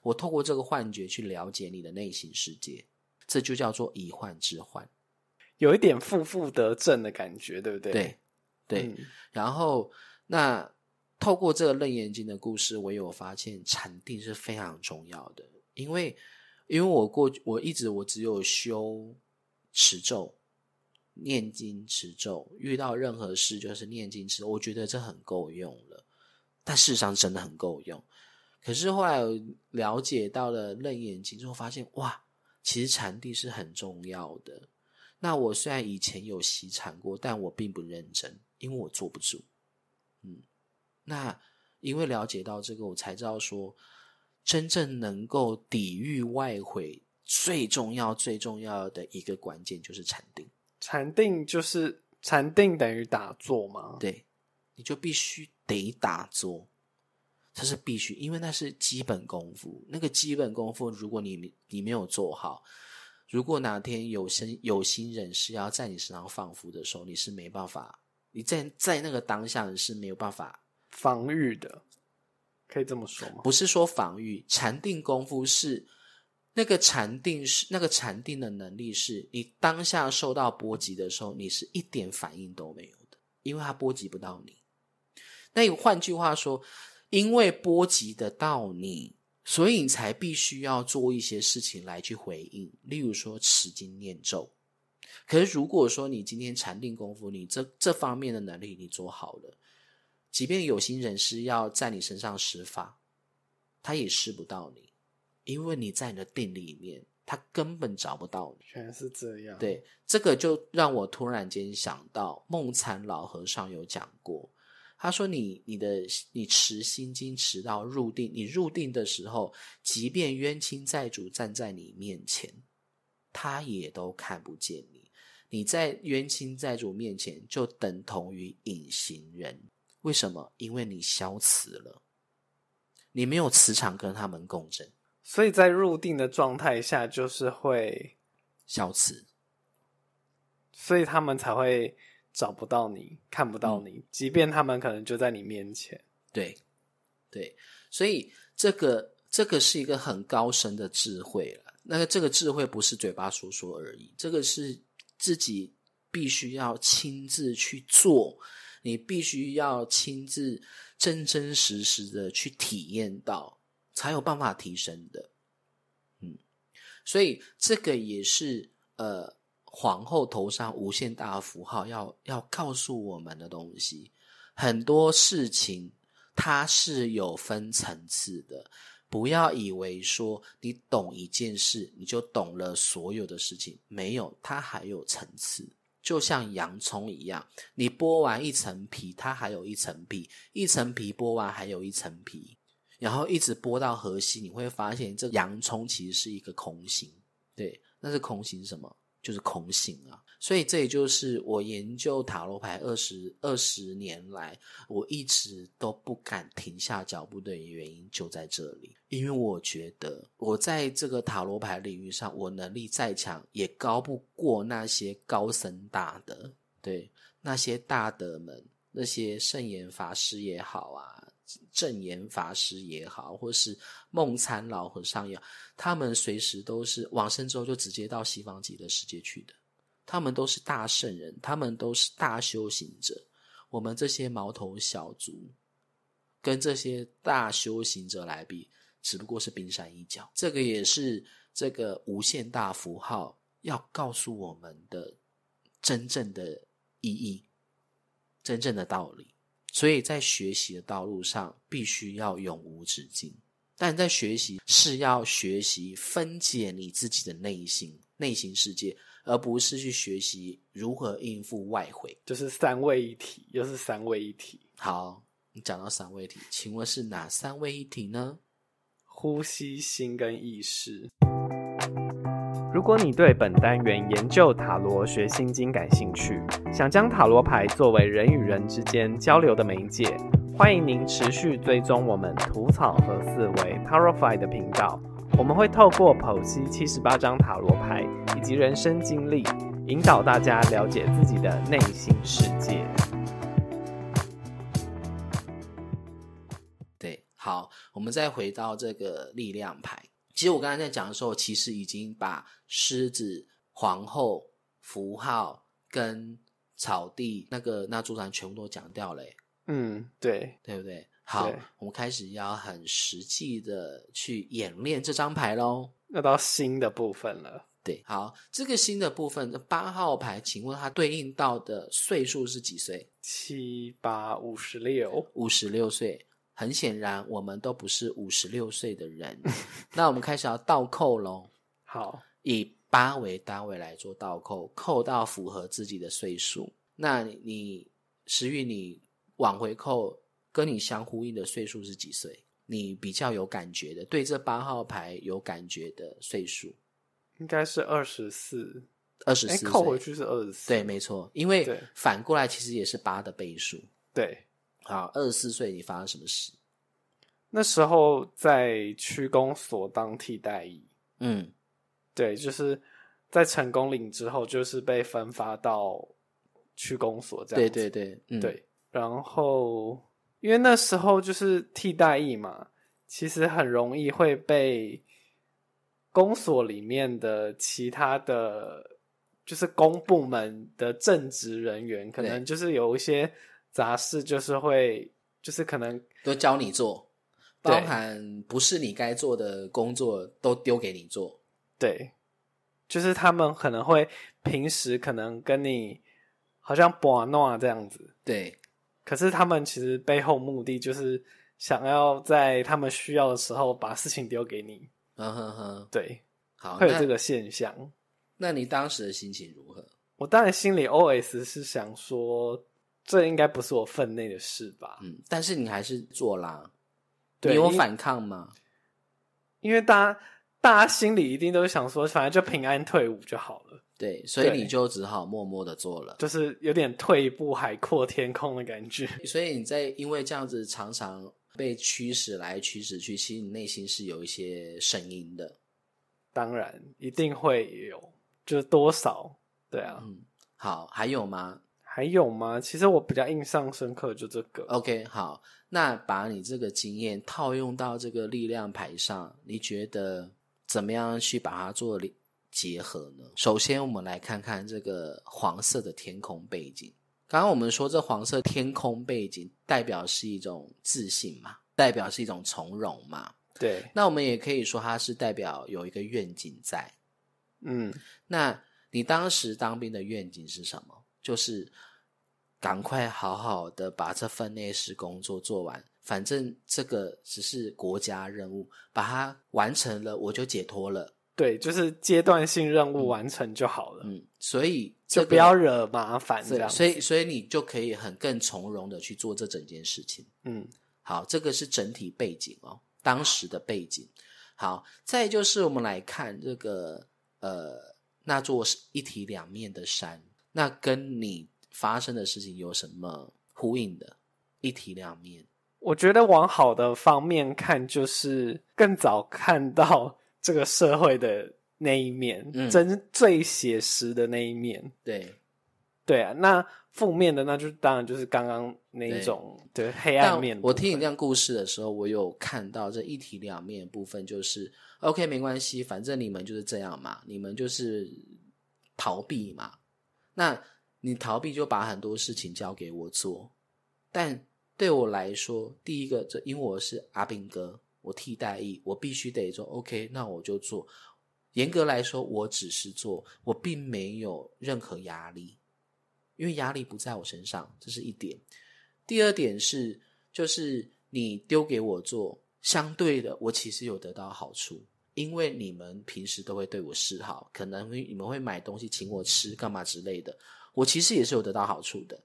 我透过这个幻觉去了解你的内心世界，这就叫做以幻之幻，有一点负负得正的感觉，对不对？对对，然后那。透过这个《楞严经》的故事，我有发现禅定是非常重要的。因为，因为我过我一直我只有修持咒、念经持咒，遇到任何事就是念经持，我觉得这很够用了。但事实上真的很够用。可是后来了解到了《楞眼睛》之后，发现哇，其实禅定是很重要的。那我虽然以前有习禅过，但我并不认真，因为我坐不住。嗯。那因为了解到这个，我才知道说，真正能够抵御外毁，最重要、最重要的一个关键就是禅定。禅定就是禅定等于打坐吗？对，你就必须得打坐，这是必须，因为那是基本功夫。那个基本功夫，如果你你没有做好，如果哪天有心有心人士要在你身上放符的时候，你是没办法，你在在那个当下是没有办法。防御的，可以这么说吗？不是说防御，禅定功夫是那个禅定是那个禅定的能力，是你当下受到波及的时候，你是一点反应都没有的，因为它波及不到你。那换句话说，因为波及得到你，所以你才必须要做一些事情来去回应，例如说持经念咒。可是如果说你今天禅定功夫，你这这方面的能力你做好了，即便有心人士要在你身上施法，他也施不到你，因为你在你的定里面，他根本找不到你。原来是这样。，对，这个就让我突然间想到，梦残老和尚有讲过，他说你你的你持心经持到入定，你入定的时候，即便冤亲债主站在你面前，他也都看不见你。你在冤亲债主面前就等同于隐形人，为什么？因为你消磁了，你没有磁场跟他们共振，所以在入定的状态下，就是会，消磁。所以他们才会找不到你，看不嗯到你，即便他们可能就在你面前。对，对，所以这个这个是一个很高深的智慧了。那个这个智慧不是嘴巴说说而已，这个是自己必须要亲自去做，你必须要亲自真真实实的去体验到，才有办法提升的。嗯，所以这个也是呃皇后头上无限大的符号要要告诉我们的东西。很多事情它是有分层次的，不要以为说你懂一件事，你就懂了所有的事情，没有，它还有层次。就像洋葱一样，你剥完一层皮，它还有一层皮，一层皮剥完还有一层皮，然后一直剥到核心，你会发现这洋葱其实是一个空心。对，那是空心什么？就是空性啊。所以这也就是我研究塔罗牌二十二十年来，我一直都不敢停下脚步的原因就在这里。因为我觉得我在这个塔罗牌领域上，我能力再强，也高不过那些高僧大德。对，那些大德们，那些圣严法师也好啊，正言法师也好，或是梦参老和尚也好，他们随时都是往生之后就直接到西方极乐世界去的。他们都是大圣人，他们都是大修行者。我们这些毛头小卒，跟这些大修行者来比，只不过是冰山一角。这个也是这个无限大符号要告诉我们的真正的意义、真正的道理。所以在学习的道路上，必须要永无止境。但在学习是要学习分解你自己的内心、内心世界，而不是去学习如何应付外回。就是三位一体，又是三位一体，好，你讲到三位一体，请问是哪三位一体呢？呼吸、心跟意识。如果你对本单元研究塔罗学心经感兴趣，想将塔罗牌作为人与人之间交流的媒介，欢迎您持续追踪我们吐草和思维 Tarofy 的频道。我们会透过剖析七十八张塔罗牌以及人生经历，引导大家了解自己的内心世界。对，好，我们再回到这个力量牌。其实我刚才在讲的时候，其实已经把狮子、皇后、符号跟草地那个那座山全部都讲掉了，嗯，对，对不对？好，我们开始要很实际的去演练这张牌喽。那到新的部分了。对，好，这个新的部分，八号牌，请问它对应到的岁数是几岁？七八五十六，五十六岁。很显然，我们都不是五十六岁的人。那我们开始要倒扣喽，好，以八为单位来做倒扣，扣到符合自己的岁数。那你石玉，你往回扣，跟你相呼应的岁数是几岁？你比较有感觉的，对这八号牌有感觉的岁数，应该是二十四。哎，二十四岁。扣回去是二十四。对，没错，因为反过来其实也是八的倍数。对，好，二十四岁你发生什么事？那时候在区公所当替代役。嗯，对，就是在成功岭之后，就是被分发到区公所这样对子。对对，嗯，对，然后因为那时候就是替代役嘛，其实很容易会被公所里面的其他的，就是公部门的正职人员，可能就是有一些杂事，就是会就是可能都教你做，包含不是你该做的工作都丢给你做。对，就是他们可能会平时可能跟你好像把诺这样子，对，可是他们其实背后目的就是想要在他们需要的时候把事情丢给你，嗯哼哼，对，好，会有这个现象。那你当时的心情如何？我当然心里 OS 是想说，这应该不是我分内的事吧？嗯，但是你还是做啦，你有反抗吗？因为大家大家心里一定都是想说，反正就平安退伍就好了，对，所以你就只好默默的做了。就是有点退一步海阔天空的感觉。所以你在因为这样子常常被驱使来驱使去，其实你内心是有一些声音的。当然一定会有，就是多少对啊。嗯，好，还有吗还有吗？其实我比较印象深刻就这个。？OK，好，那把你这个经验套用到这个力量牌上，你觉得怎么样去把它做连结合呢？首先，我们来看看这个黄色的天空背景。刚刚我们说，这黄色天空背景代表是一种自信嘛，代表是一种从容嘛。对，那我们也可以说，它是代表有一个愿景在。嗯，那你当时当兵的愿景是什么？就是赶快好好的把这份内事工作做完，反正这个只是国家任务，把它完成了，我就解脱了。对，就是阶段性任务完成就好了，嗯，所以这个就不要惹麻烦这对，样。所以所以你就可以很更从容的去做这整件事情。嗯，好，这个是整体背景哦，当时的背景。好，再就是我们来看这个呃那座一体两面的山，那跟你发生的事情有什么呼应的？一体两面，我觉得往好的方面看，就是更早看到 这个社会的那一面，嗯真最写实的那一面。对。对啊，那负面的那就当然就是刚刚那一种对黑暗面。我听你这样故事的时候，我有看到这一体两面的部分，就是 OK，没关系，反正你们就是这样嘛，你们就是逃避嘛。那你逃避就把很多事情交给我做，但对我来说，第一个，这因为我是阿兵哥，我替代役，我必须得做 OK，那我就做。严格来说，我只是做，我并没有任何压力，因为压力不在我身上，这是一点。第二点是，就是你丢给我做，相对的，我其实有得到好处，因为你们平时都会对我示好，可能你们会买东西请我吃，干嘛之类的，我其实也是有得到好处的，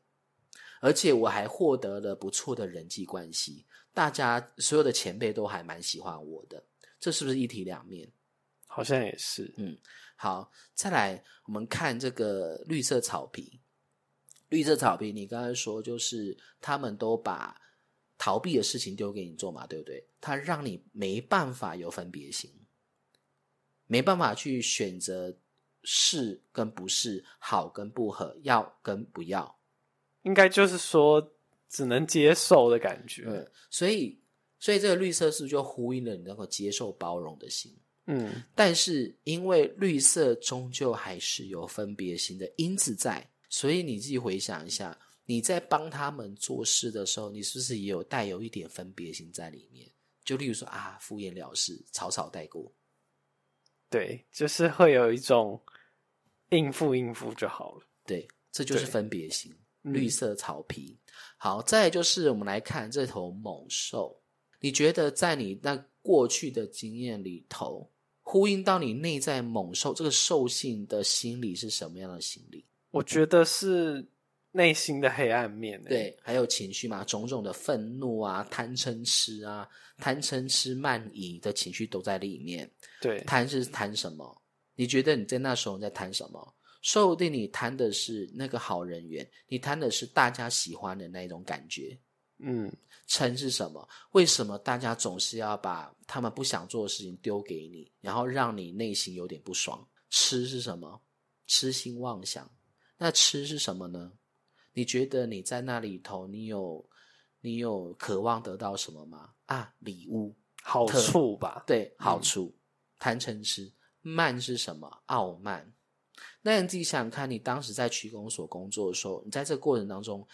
而且我还获得了不错的人际关系，大家所有的前辈都还蛮喜欢我的，这是不是一体两面？好像也是，嗯好，再来我们看这个绿色草坪。绿色草坪，你刚才说就是他们都把逃避的事情丢给你做嘛，对不对？他让你没办法有分别心，没办法去选择是跟不是，好跟不合，要跟不要。应该就是说只能接受的感觉。嗯，所以所以这个绿色是不是就呼应了你那个接受包容的心？嗯，但是因为绿色终究还是有分别心的因子在，所以你自己回想一下，你在帮他们做事的时候，你是不是也有带有一点分别心在里面？就例如说啊，敷衍了事，草草带过。对，就是会有一种应付应付就好了。对，这就是分别心。嗯绿色草皮。好，再来就是我们来看这头猛兽，你觉得在你那过去的经验里头，呼应到你内在猛兽这个兽性的心理是什么样的心理？我觉得是内心的黑暗面、欸。对，还有情绪嘛，种种的愤怒啊、贪嗔痴啊、贪嗔痴慢疑的情绪都在里面。对贪是贪什么？你觉得你在那时候你在贪什么？说不定你贪的是那个好人缘，你贪的是大家喜欢的那种感觉。嗯，嗔是什么？为什么大家总是要把他们不想做的事情丢给你，然后让你内心有点不爽？痴是什么？痴心妄想。那痴是什么呢？你觉得你在那里头，你有你有渴望得到什么吗？啊，礼物，好特处吧。对，好处。贪嗔痴，慢是什么？傲慢。那你自己想想看，你当时在区公所工作的时候，你在这个过程当中，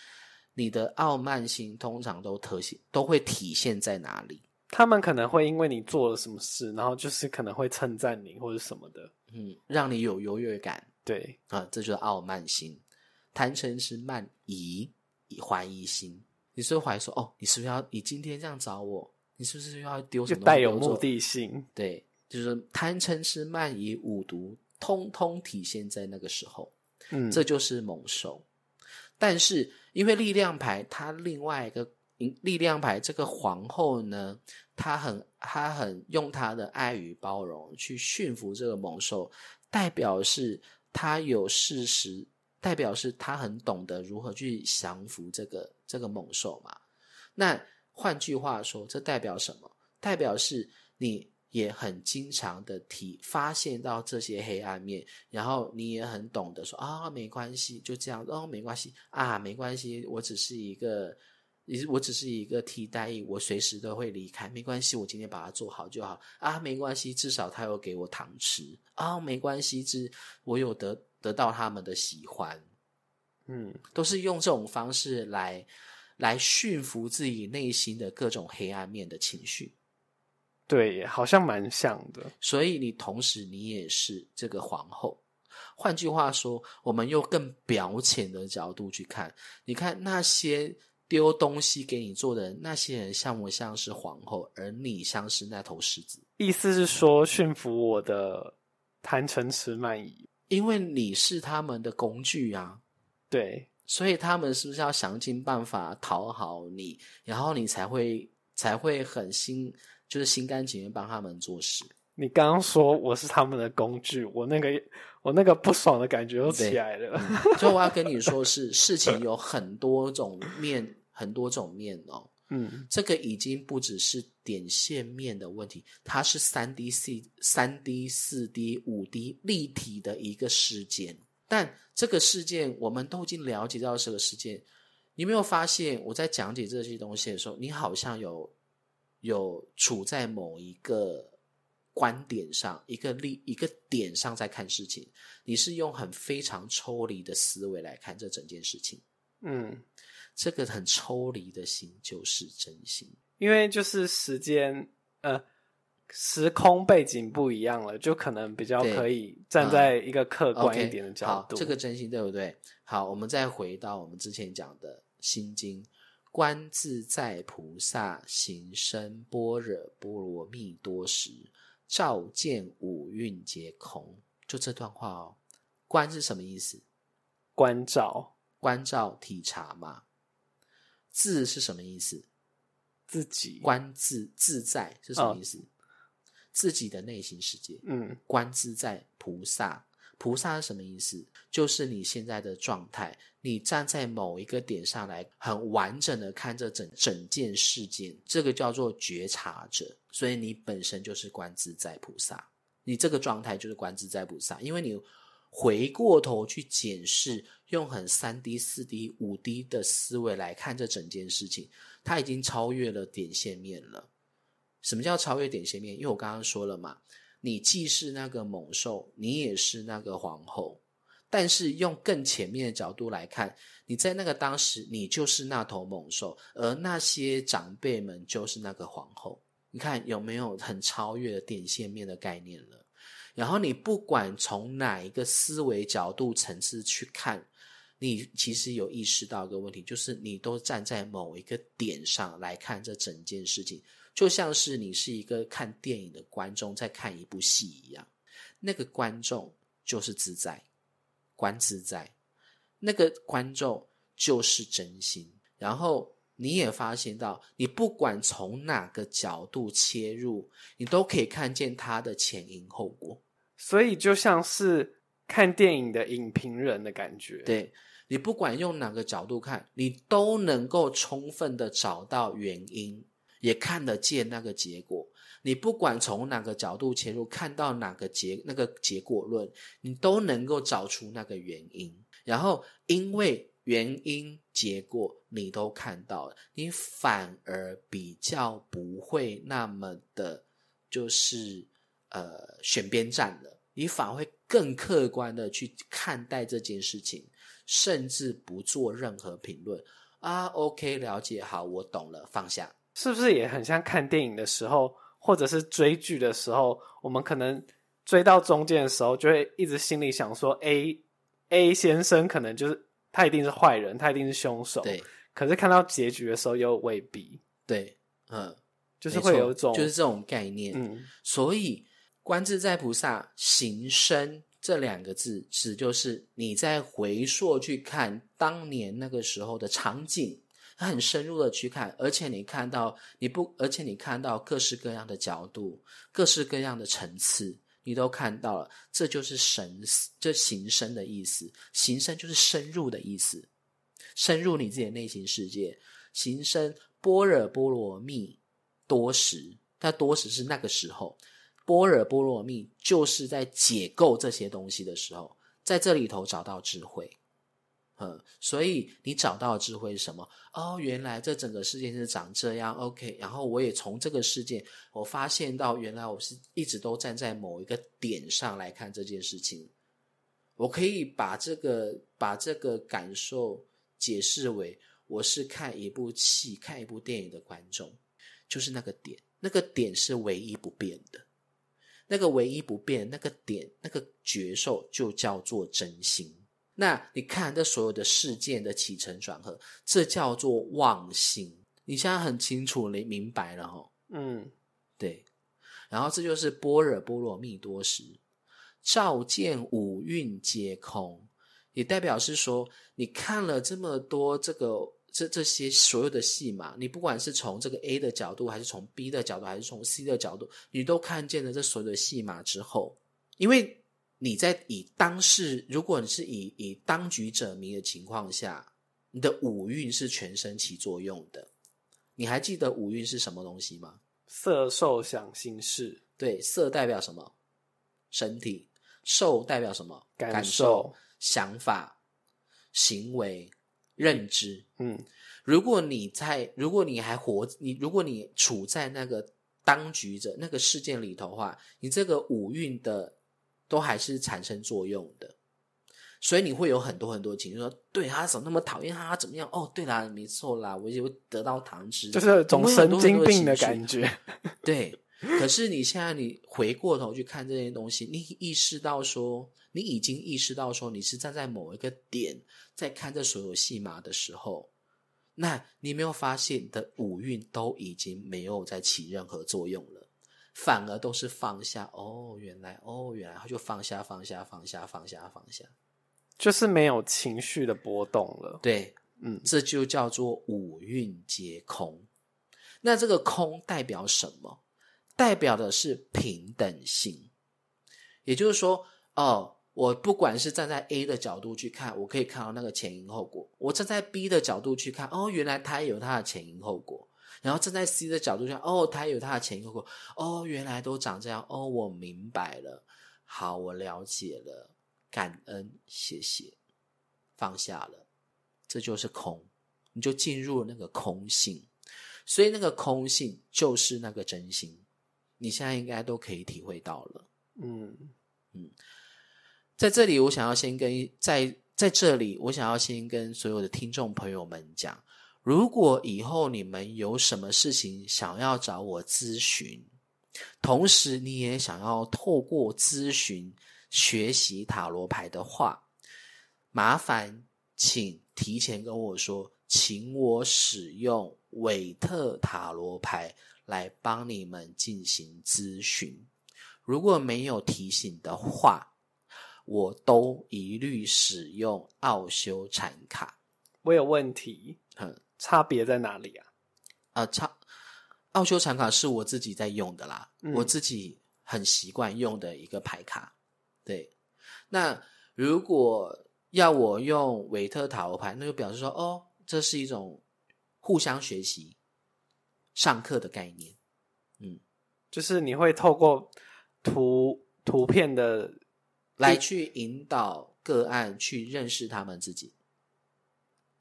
你的傲慢心通常都特现都会体现在哪里？他们可能会因为你做了什么事，然后就是可能会称赞你或者什么的。嗯，让你有优越感对，啊，这就是傲慢心。贪嗔痴慢疑怀疑心，你是会怀疑说，哦，你是不是要你今天这样找我，你是不是又要丢什么带有目的性。对，就是贪嗔痴慢疑五毒，通通体现在那个时候。嗯，这就是猛兽。但是因为力量牌，它另外一个力量牌这个皇后呢，她很她很用她的爱与包容去驯服这个猛兽，代表是她有事实，代表是他很懂得如何去降服这个这个猛兽嘛。那换句话说，这代表什么？代表是你也很经常的体发现到这些黑暗面，然后你也很懂得说啊，没关系，就这样哦，没关系啊，没关系，我只是一个，我只是一个替代役，我随时都会离开，没关系，我今天把它做好就好啊，没关系，至少他有给我糖吃啊，没关系，只我有得得到他们的喜欢，嗯，都是用这种方式来来驯服自己内心的各种黑暗面的情绪。对，好像蛮像的。所以你同时你也是这个皇后。换句话说，我们用更表浅的角度去看，你看那些丢东西给你做的人，那些人像不像是皇后，而你像是那头狮子？意思是说驯服我的贪嗔痴慢疑。因为你是他们的工具啊，对，所以他们是不是要想尽办法讨好你，然后你才会才会很心就是心甘情愿帮他们做事？你刚刚说我是他们的工具，我那个我那个不爽的感觉又起来了。所以我要跟你说是，事情有很多种面，很多种面哦。嗯，这个已经不只是点线面的问题，它是三 D、四、三 D、四 D、五 D 立体的一个事件。但这个事件，我们都已经了解到这个事件。你有没有发现，我在讲解这些东西的时候，你好像有有处在某一个观点上，一个立一个点上在看事情，你是用很非常抽离的思维来看这整件事情。嗯，这个很抽离的心就是真心。因为就是时间呃时空背景不一样了，就可能比较可以站在一个客观一点的角好，度。这个真心对不对？好，我们再回到我们之前讲的《心经》，观自在菩萨行深般若波罗蜜多时，照见五蕴皆空。就这段话哦，观是什么意思？关照关照体察嘛。自是什么意思？自己，观自自在是什么意思？自己的内心世界。嗯观自在菩萨，菩萨是什么意思？就是你现在的状态，你站在某一个点上来，很完整的看这整整件事件，这个叫做觉察者。所以你本身就是观自在菩萨，你这个状态就是观自在菩萨，因为你回过头去检视，用很三 D、四 D、五 D 的思维来看这整件事情，它已经超越了点线面了。什么叫超越点线面？因为我刚刚说了嘛，你既是那个猛兽，你也是那个皇后。但是用更前面的角度来看，你在那个当时，你就是那头猛兽，而那些长辈们就是那个皇后。你看有没有很超越的点线面的概念了？然后你不管从哪一个思维角度层次去看，你其实有意识到一个问题，就是你都站在某一个点上来看这整件事情。就像是你是一个看电影的观众在看一部戏一样，那个观众就是自在，观自在，那个观众就是真心。然后你也发现到，你不管从哪个角度切入，你都可以看见它的前因后果。所以就像是看电影的影评人的感觉。，对你不管用哪个角度看，你都能够充分的找到原因，也看得见那个结果。你不管从哪个角度切入，看到哪个结那个结果论，你都能够找出那个原因。然后因为原因结果你都看到了，你反而比较不会那么的，就是呃选边站了。你反而会更客观的去看待这件事情，甚至不做任何评论，啊，OK，了解，好，我懂了，放下。是不是也很像看电影的时候，或者是追剧的时候，我们可能追到中间的时候，就会一直心里想说，A A 先生可能就是他一定是坏人，他一定是凶手。对可是看到结局的时候又未必，对，嗯，就是会有一种就是这种概念。嗯所以观自在菩萨行深这两个字，指就是你在回溯去看当年那个时候的场景，很深入的去看，而且你看到你不，而且你看到各式各样的角度、各式各样的层次，你都看到了，这就是神，这行深的意思。行深就是深入的意思，深入你自己的内心世界。行深般若波罗蜜多时，它多时是那个时候，般若波罗蜜就是在解构这些东西的时候，在这里头找到智慧。嗯，所以你找到智慧是什么？哦，原来这整个世界是长这样。OK，然后我也从这个事件，我发现到原来我是一直都站在某一个点上来看这件事情。我可以把这个把这个感受解释为我是看一部戏、看一部电影的观众，就是那个点，那个点是唯一不变的，那个唯一不变那个点，那个觉受就叫做真心。那你看这所有的事件的起承转合，这叫做妄心。你现在很清楚，你明白了哈？嗯对，然后这就是般若波罗蜜多时，照见五蕴皆空，也代表是说，你看了这么多这个这这些所有的戏码，你不管是从这个 A 的角度，还是从 B 的角度，还是从 C 的角度，你都看见了这所有的戏码之后，因为你在以当事，如果你是以以当局者迷的情况下，你的五蕴是全身起作用的。你还记得五蕴是什么东西吗？色受想行识对，色代表什么？身体。受代表什么？感受受、想法、行为、认知。嗯如果你在，如果你还活，你如果你处在那个当局者那个事件里头的话，你这个五运的都还是产生作用的，所以你会有很多很多情绪，说对他怎么那么讨厌他，怎么样？哦，对啦，没错啦，我就得到糖吃，就是有种神经病的感觉。对，可是你现在你回过头去看这些东西，你意识到说，你已经意识到说，你是站在某一个点在看这所有戏码的时候，那你没有发现你的五蕴都已经没有在起任何作用了，反而都是放下。哦，原来，哦，原来，他就放下，放下，放下，放下，放下。就是没有情绪的波动了。对，嗯这就叫做五蕴皆空。那这个空代表什么？代表的是平等性，也就是说，哦，我不管是站在 A 的角度去看，我可以看到那个前因后果；我站在 B 的角度去看，哦，原来它也有它的前因后果；然后站在 C 的角度去看，哦，它也有它的前因后果，哦，原来都长这样，哦，我明白了，好，我了解了，感恩，谢谢，放下了。这就是空，你就进入了那个空性，所以那个空性就是那个真心，你现在应该都可以体会到了。嗯嗯在这里，我想要先跟在在这里，我想要先跟所有的听众朋友们讲，如果以后你们有什么事情想要找我咨询，同时你也想要透过咨询学习塔罗牌的话，麻烦请提前跟我说，请我使用韦特塔罗牌来帮你们进行咨询。如果没有提醒的话，我都一律使用奥修禅卡。我有问题，嗯，差别在哪里啊？啊，差奥修禅卡是我自己在用的啦，嗯我自己很习惯用的一个牌卡。对，那如果要我用韦特塔罗牌，那就表示说，哦，这是一种互相学习、上课的概念。嗯就是你会透过图图片的来去引导个案去认识他们自己。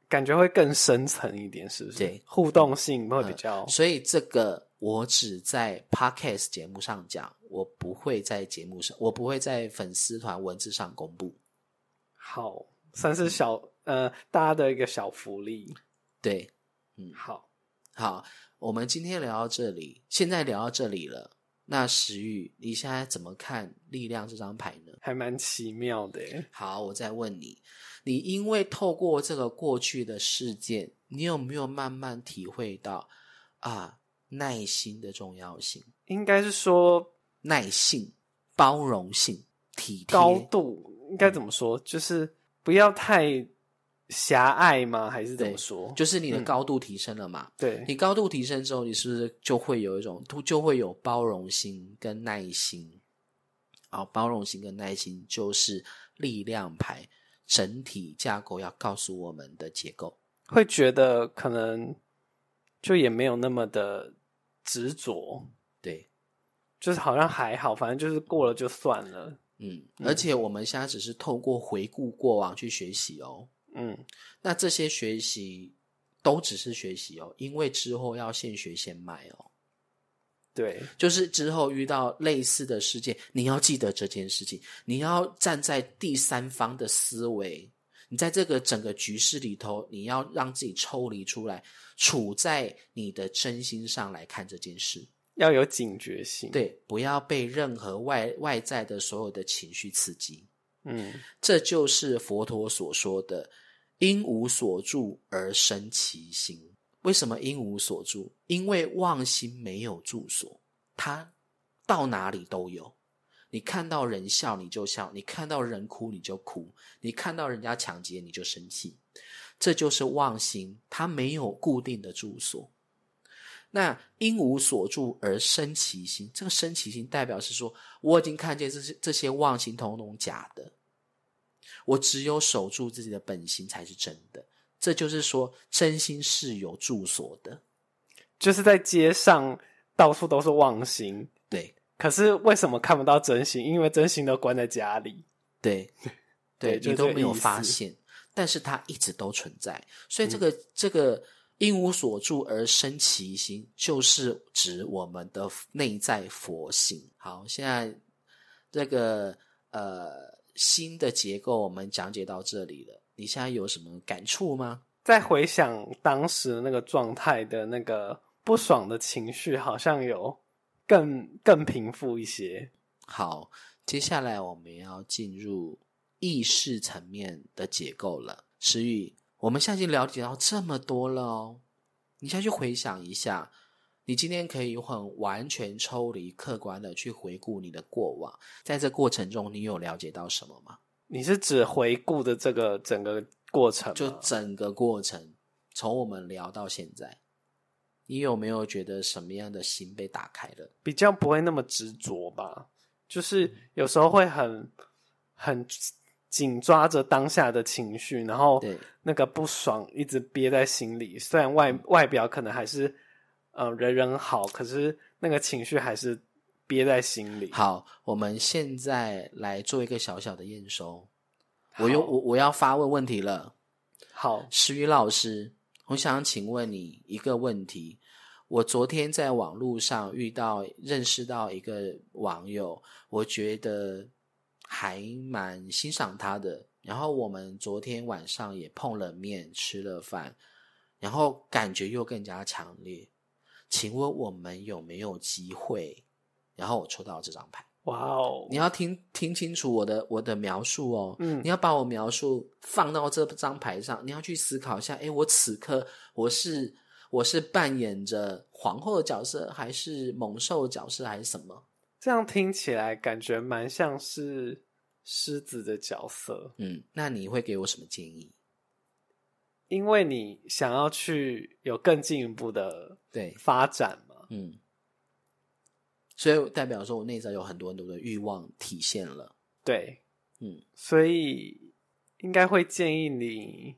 感觉会更深层一点，是不是？对互动性会比较、所以这个我只在 podcast 节目上讲，我不会在节目上，我不会在粉丝团文字上公布。好，算是小呃大家的一个小福利。对，嗯好，好，我们今天聊到这里，现在聊到这里了。那石玉，你现在怎么看力量这张牌呢？还蛮奇妙的。好，我再问你，你因为透过这个过去的事件，你有没有慢慢体会到啊耐心的重要性？应该是说耐性、包容性、体贴高度应该怎么说？就是不要太狭隘吗？还是怎么对说？就是你的嗯高度提升了嘛？对，你高度提升之后，你是不是就会有一种，就会有包容心跟耐心？啊、包容心跟耐心就是力量牌整体架构要告诉我们的结构。会觉得可能就也没有那么的执着，对，就是好像还好，反正就是过了就算了。嗯，而且我们现在只是透过回顾过往去学习哦。嗯，那这些学习都只是学习哦，因为之后要现学现卖哦。对，就是之后遇到类似的事件，你要记得这件事情，你要站在第三方的思维，你在这个整个局势里头，你要让自己抽离出来，处在你的真心上来看这件事。要有警觉性。，对，不要被任何外外在的所有的情绪刺激。嗯，这就是佛陀所说的“因无所住而生其心”。为什么因无所住？因为妄心没有住所，它到哪里都有。你看到人笑你就笑，你看到人哭你就哭，你看到人家抢劫你就生气，这就是妄心，它没有固定的住所。那因无所住而生其心，这个生其心代表是说，我已经看见这些这些妄心统统假的，我只有守住自己的本心才是真的。这就是说，真心是有住所的。就是在街上到处都是妄心，对可是为什么看不到真心？因为真心都关在家里。对对，对你都没有发现，但是它一直都存在。所以这个、这个因无所住而生其心，就是指我们的内在佛性。好，现在这个呃心的结构我们讲解到这里了，你现在有什么感触吗？再回想当时那个状态的那个不爽的情绪，好像有更更平复一些。好，接下来我们要进入意识层面的结构了。石宇，我们现在已经了解到这么多了哦，你现在去回想一下，你今天可以很完全抽离、客观的去回顾你的过往，在这过程中，你有了解到什么吗？你是指回顾的这个整个过程？就整个过程，从我们聊到现在，你有没有觉得什么样的心被打开了？比较不会那么执着吧，就是有时候会很很紧抓着当下的情绪，然后对那个不爽一直憋在心里。虽然外外表可能还是呃人人好，可是那个情绪还是憋在心里。好，我们现在来做一个小小的验收。我又我我要发问问题了，好，石宇老师，我想请问你一个问题。我昨天在网络上遇到认识到一个网友，我觉得还蛮欣赏他的。然后我们昨天晚上也碰了面，吃了饭，然后感觉又更加强烈。请问我们有没有机会？然后我抽到这张牌。哇哦你，要听听清楚我的我的描述哦，嗯你要把我描述放到这张牌上，你要去思考一下，诶，我此刻我是我是扮演着皇后的角色，还是猛兽的角色，还是什么？这样听起来感觉蛮像是狮子的角色，嗯，那你会给我什么建议？因为你想要去有更进一步的对，发展嘛。嗯，所以代表说我内在有很多很多的欲望体现了，对，嗯，所以应该会建议你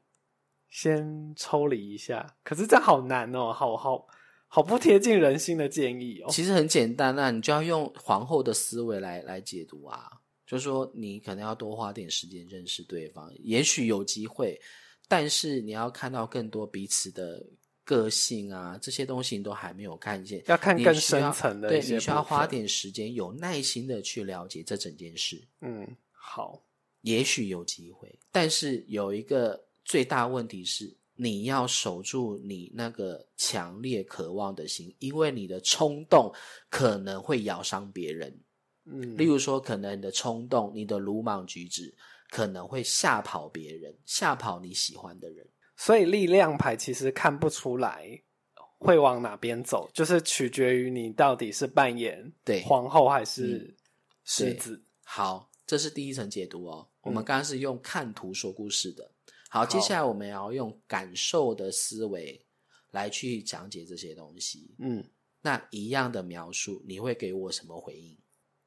先抽离一下。可是这好难哦，好好好不贴近人心的建议哦。其实很简单啊你就要用皇后的思维来来解读啊，就是说你可能要多花点时间认识对方，也许有机会，但是你要看到更多彼此的个性啊，这些东西你都还没有看见，要看更深层的对你需要花点时间，有耐心的去了解这整件事，嗯，好，也许有机会，但是有一个最大问题是，你要守住你那个强烈渴望的心，因为你的冲动可能会咬伤别人。嗯，例如说，可能你的冲动、你的鲁莽举止，可能会吓跑别人，吓跑你喜欢的人。所以力量牌其实看不出来会往哪边走，就是取决于你到底是扮演对皇后还是嗯狮子。好，这是第一层解读哦。我们嗯刚刚是用看图说故事的。好，接下来我们要用感受的思维来去讲解这些东西。嗯，那一样的描述，你会给我什么回应？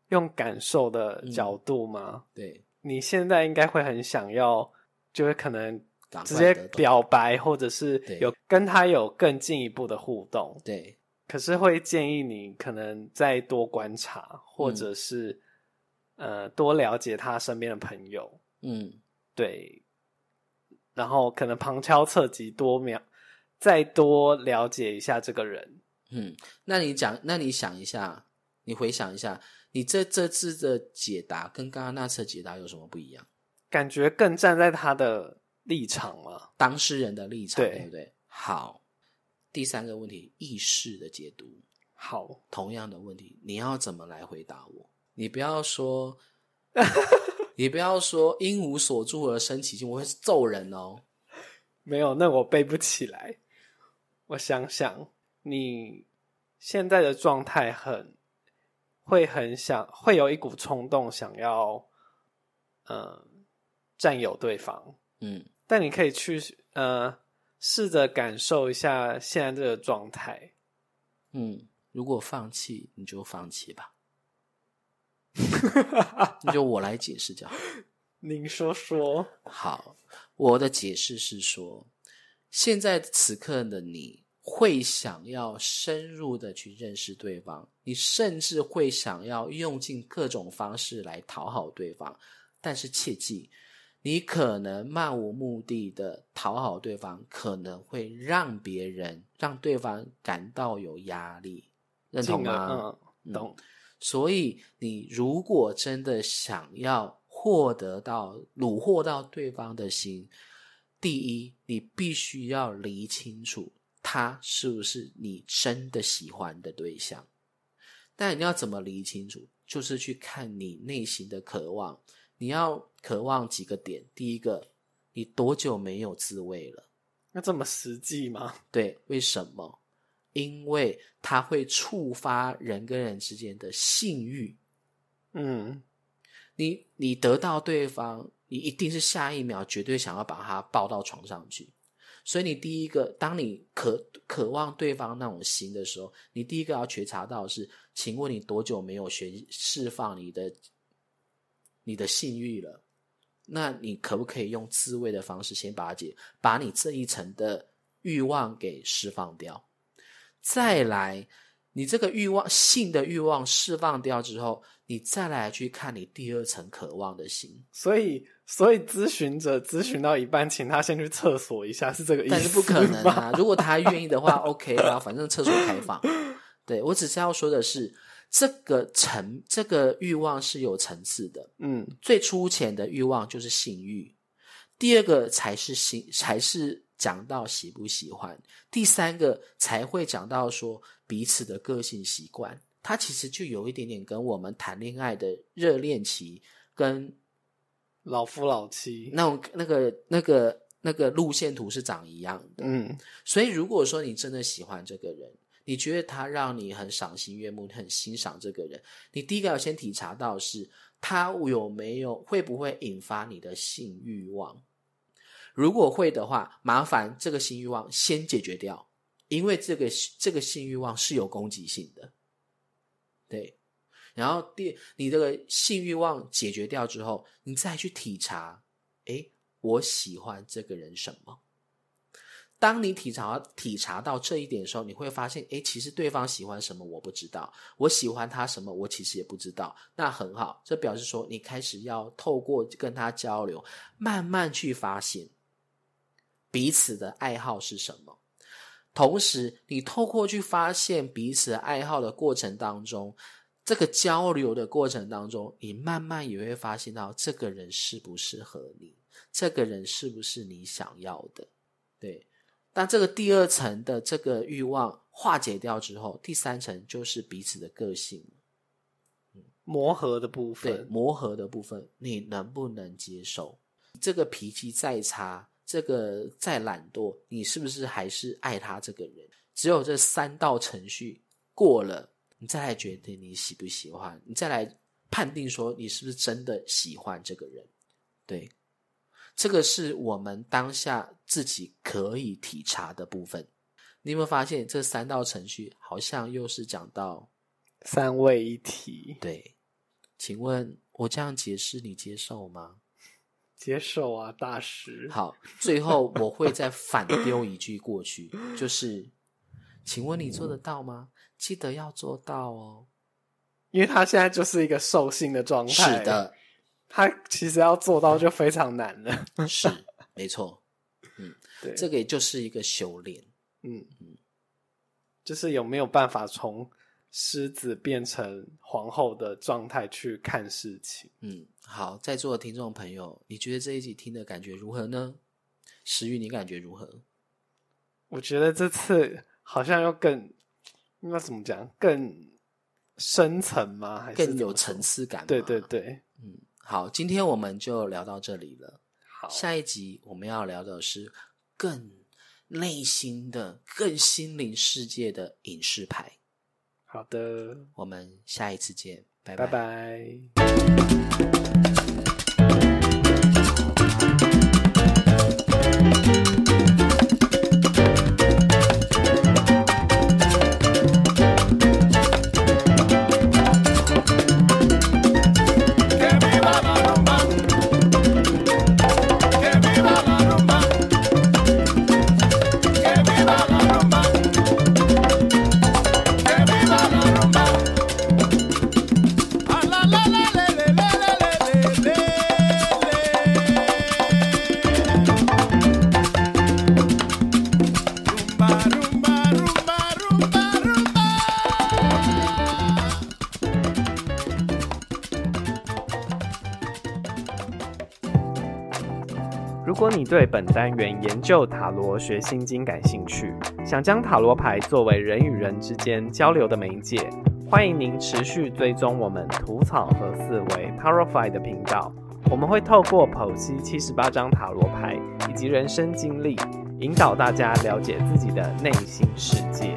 用感受的角度吗？对，你现在应该会很想要，就是可能直接表白，或者是有跟他有更进一步的互动。对，可是会建议你可能再多观察，或嗯者是、呃多了解他身边的朋友，嗯，对，然后可能旁敲侧击多秒，再多了解一下这个人。嗯，那你讲，那你想一下，你回想一下，你这这次的解答跟刚刚那次的解答有什么不一样？感觉更站在他的立场了。当事人的立场，对对不对？好，第三个问题，意识的解读，好，同样的问题，你要怎么来回答我？你不要说，你不要说因无所住而生其心，我会揍人哦。没有，那我背不起来。我想想，你现在的状态很会很想，会有一股冲动想要，呃，占有对方。嗯，但你可以去呃，试着感受一下现在这个状态。嗯，如果放弃，你就放弃吧，那就我来解释就好。您说说，好，我的解释是说，现在此刻的你会想要深入的去认识对方，你甚至会想要用尽各种方式来讨好对方，但是切记，你可能漫无目的的讨好对方，可能会让别人让对方感到有压力，认同吗？嗯，懂。所以，你如果真的想要获得到虏获到对方的心，第一，你必须要理清楚他是不是你真的喜欢的对象。但你要怎么理清楚？就是去看你内心的渴望。你要渴望几个点？第一个，你多久没有自慰了？那这么实际吗？对，为什么？因为它会触发人跟人之间的性欲。嗯，你你得到对方，你一定是下一秒绝对想要把他抱到床上去。所以你第一个，当你渴渴望对方那种心的时候，你第一个要觉察到是，请问你多久没有学释放你的你的性欲了？那你可不可以用自慰的方式先把解，把你这一层的欲望给释放掉？再来，你这个欲望性的欲望释放掉之后，你再来去看你第二层渴望的心，所以所以咨询者咨询到一半，请他先去厕所一下，是这个意思吗？但是不可能啊！如果他愿意的话，OK 啦，反正厕所开放。对我只是要说的是，这个层这个欲望是有层次的，嗯最粗浅的欲望就是性欲，第二个才是性，才是讲到喜不喜欢，第三个才会讲到说彼此的个性习惯。它其实就有一点点跟我们谈恋爱的热恋期跟老夫老妻，那种那个那个那个路线图是长一样的。嗯所以，如果说你真的喜欢这个人，你觉得他让你很赏心悦目，你很欣赏这个人，你第一个要先体察到是他有没有会不会引发你的性欲望。如果会的话，麻烦这个性欲望先解决掉，因为这个这个性欲望是有攻击性的。对，然后第你这个性欲望解决掉之后，你再去体察，诶，我喜欢这个人什么？当你体察体察到这一点的时候，你会发现，诶，其实对方喜欢什么我不知道，我喜欢他什么我其实也不知道。那很好，这表示说你开始要透过跟他交流，慢慢去发现彼此的爱好是什么。同时，你透过去发现彼此爱好的过程当中，这个交流的过程当中，你慢慢也会发现到这个人适不适合你，这个人是不是你想要的。对，当这个第二层的这个欲望化解掉之后，第三层就是彼此的个性，磨合的部分对分，磨合的部分，你能不能接受？这个脾气再差，这个再懒惰，你是不是还是爱他这个人？只有这三道程序过了，你再来决定你喜不喜欢，你再来判定说你是不是真的喜欢这个人。对，这个是我们当下自己可以体察的部分。你有没有发现这三道程序好像又是讲到三位一体，对？请问我这样解释你接受吗？接受啊，大师。好，最后我会再反丢一句过去，就是，请问你做得到吗？记得要做到哦。因为他现在就是一个兽性的状态，是，的，他其实要做到就非常难了。是没错，嗯 对，这个也就是一个修炼。嗯嗯就是有没有办法从狮子变成皇后的状态去看事情？嗯，好，在座的听众朋友，你觉得这一集听的感觉如何呢？石玉，你感觉如何？我觉得这次好像要更应该怎么讲，更深层吗？还是更有层次感对？对对嗯，好，今天我们就聊到这里了。好，下一集我们要聊的是更内心的、更心灵世界的影视牌。好的，我们下一次见，拜拜拜。你对本单元研究塔罗学心经感兴趣，想将塔罗牌作为人与人之间交流的媒介，欢迎您持续追踪我们吐草和思维 Tarofy 的频道。我们会透过剖析七十八张塔罗牌以及人生经历，引导大家了解自己的内心世界。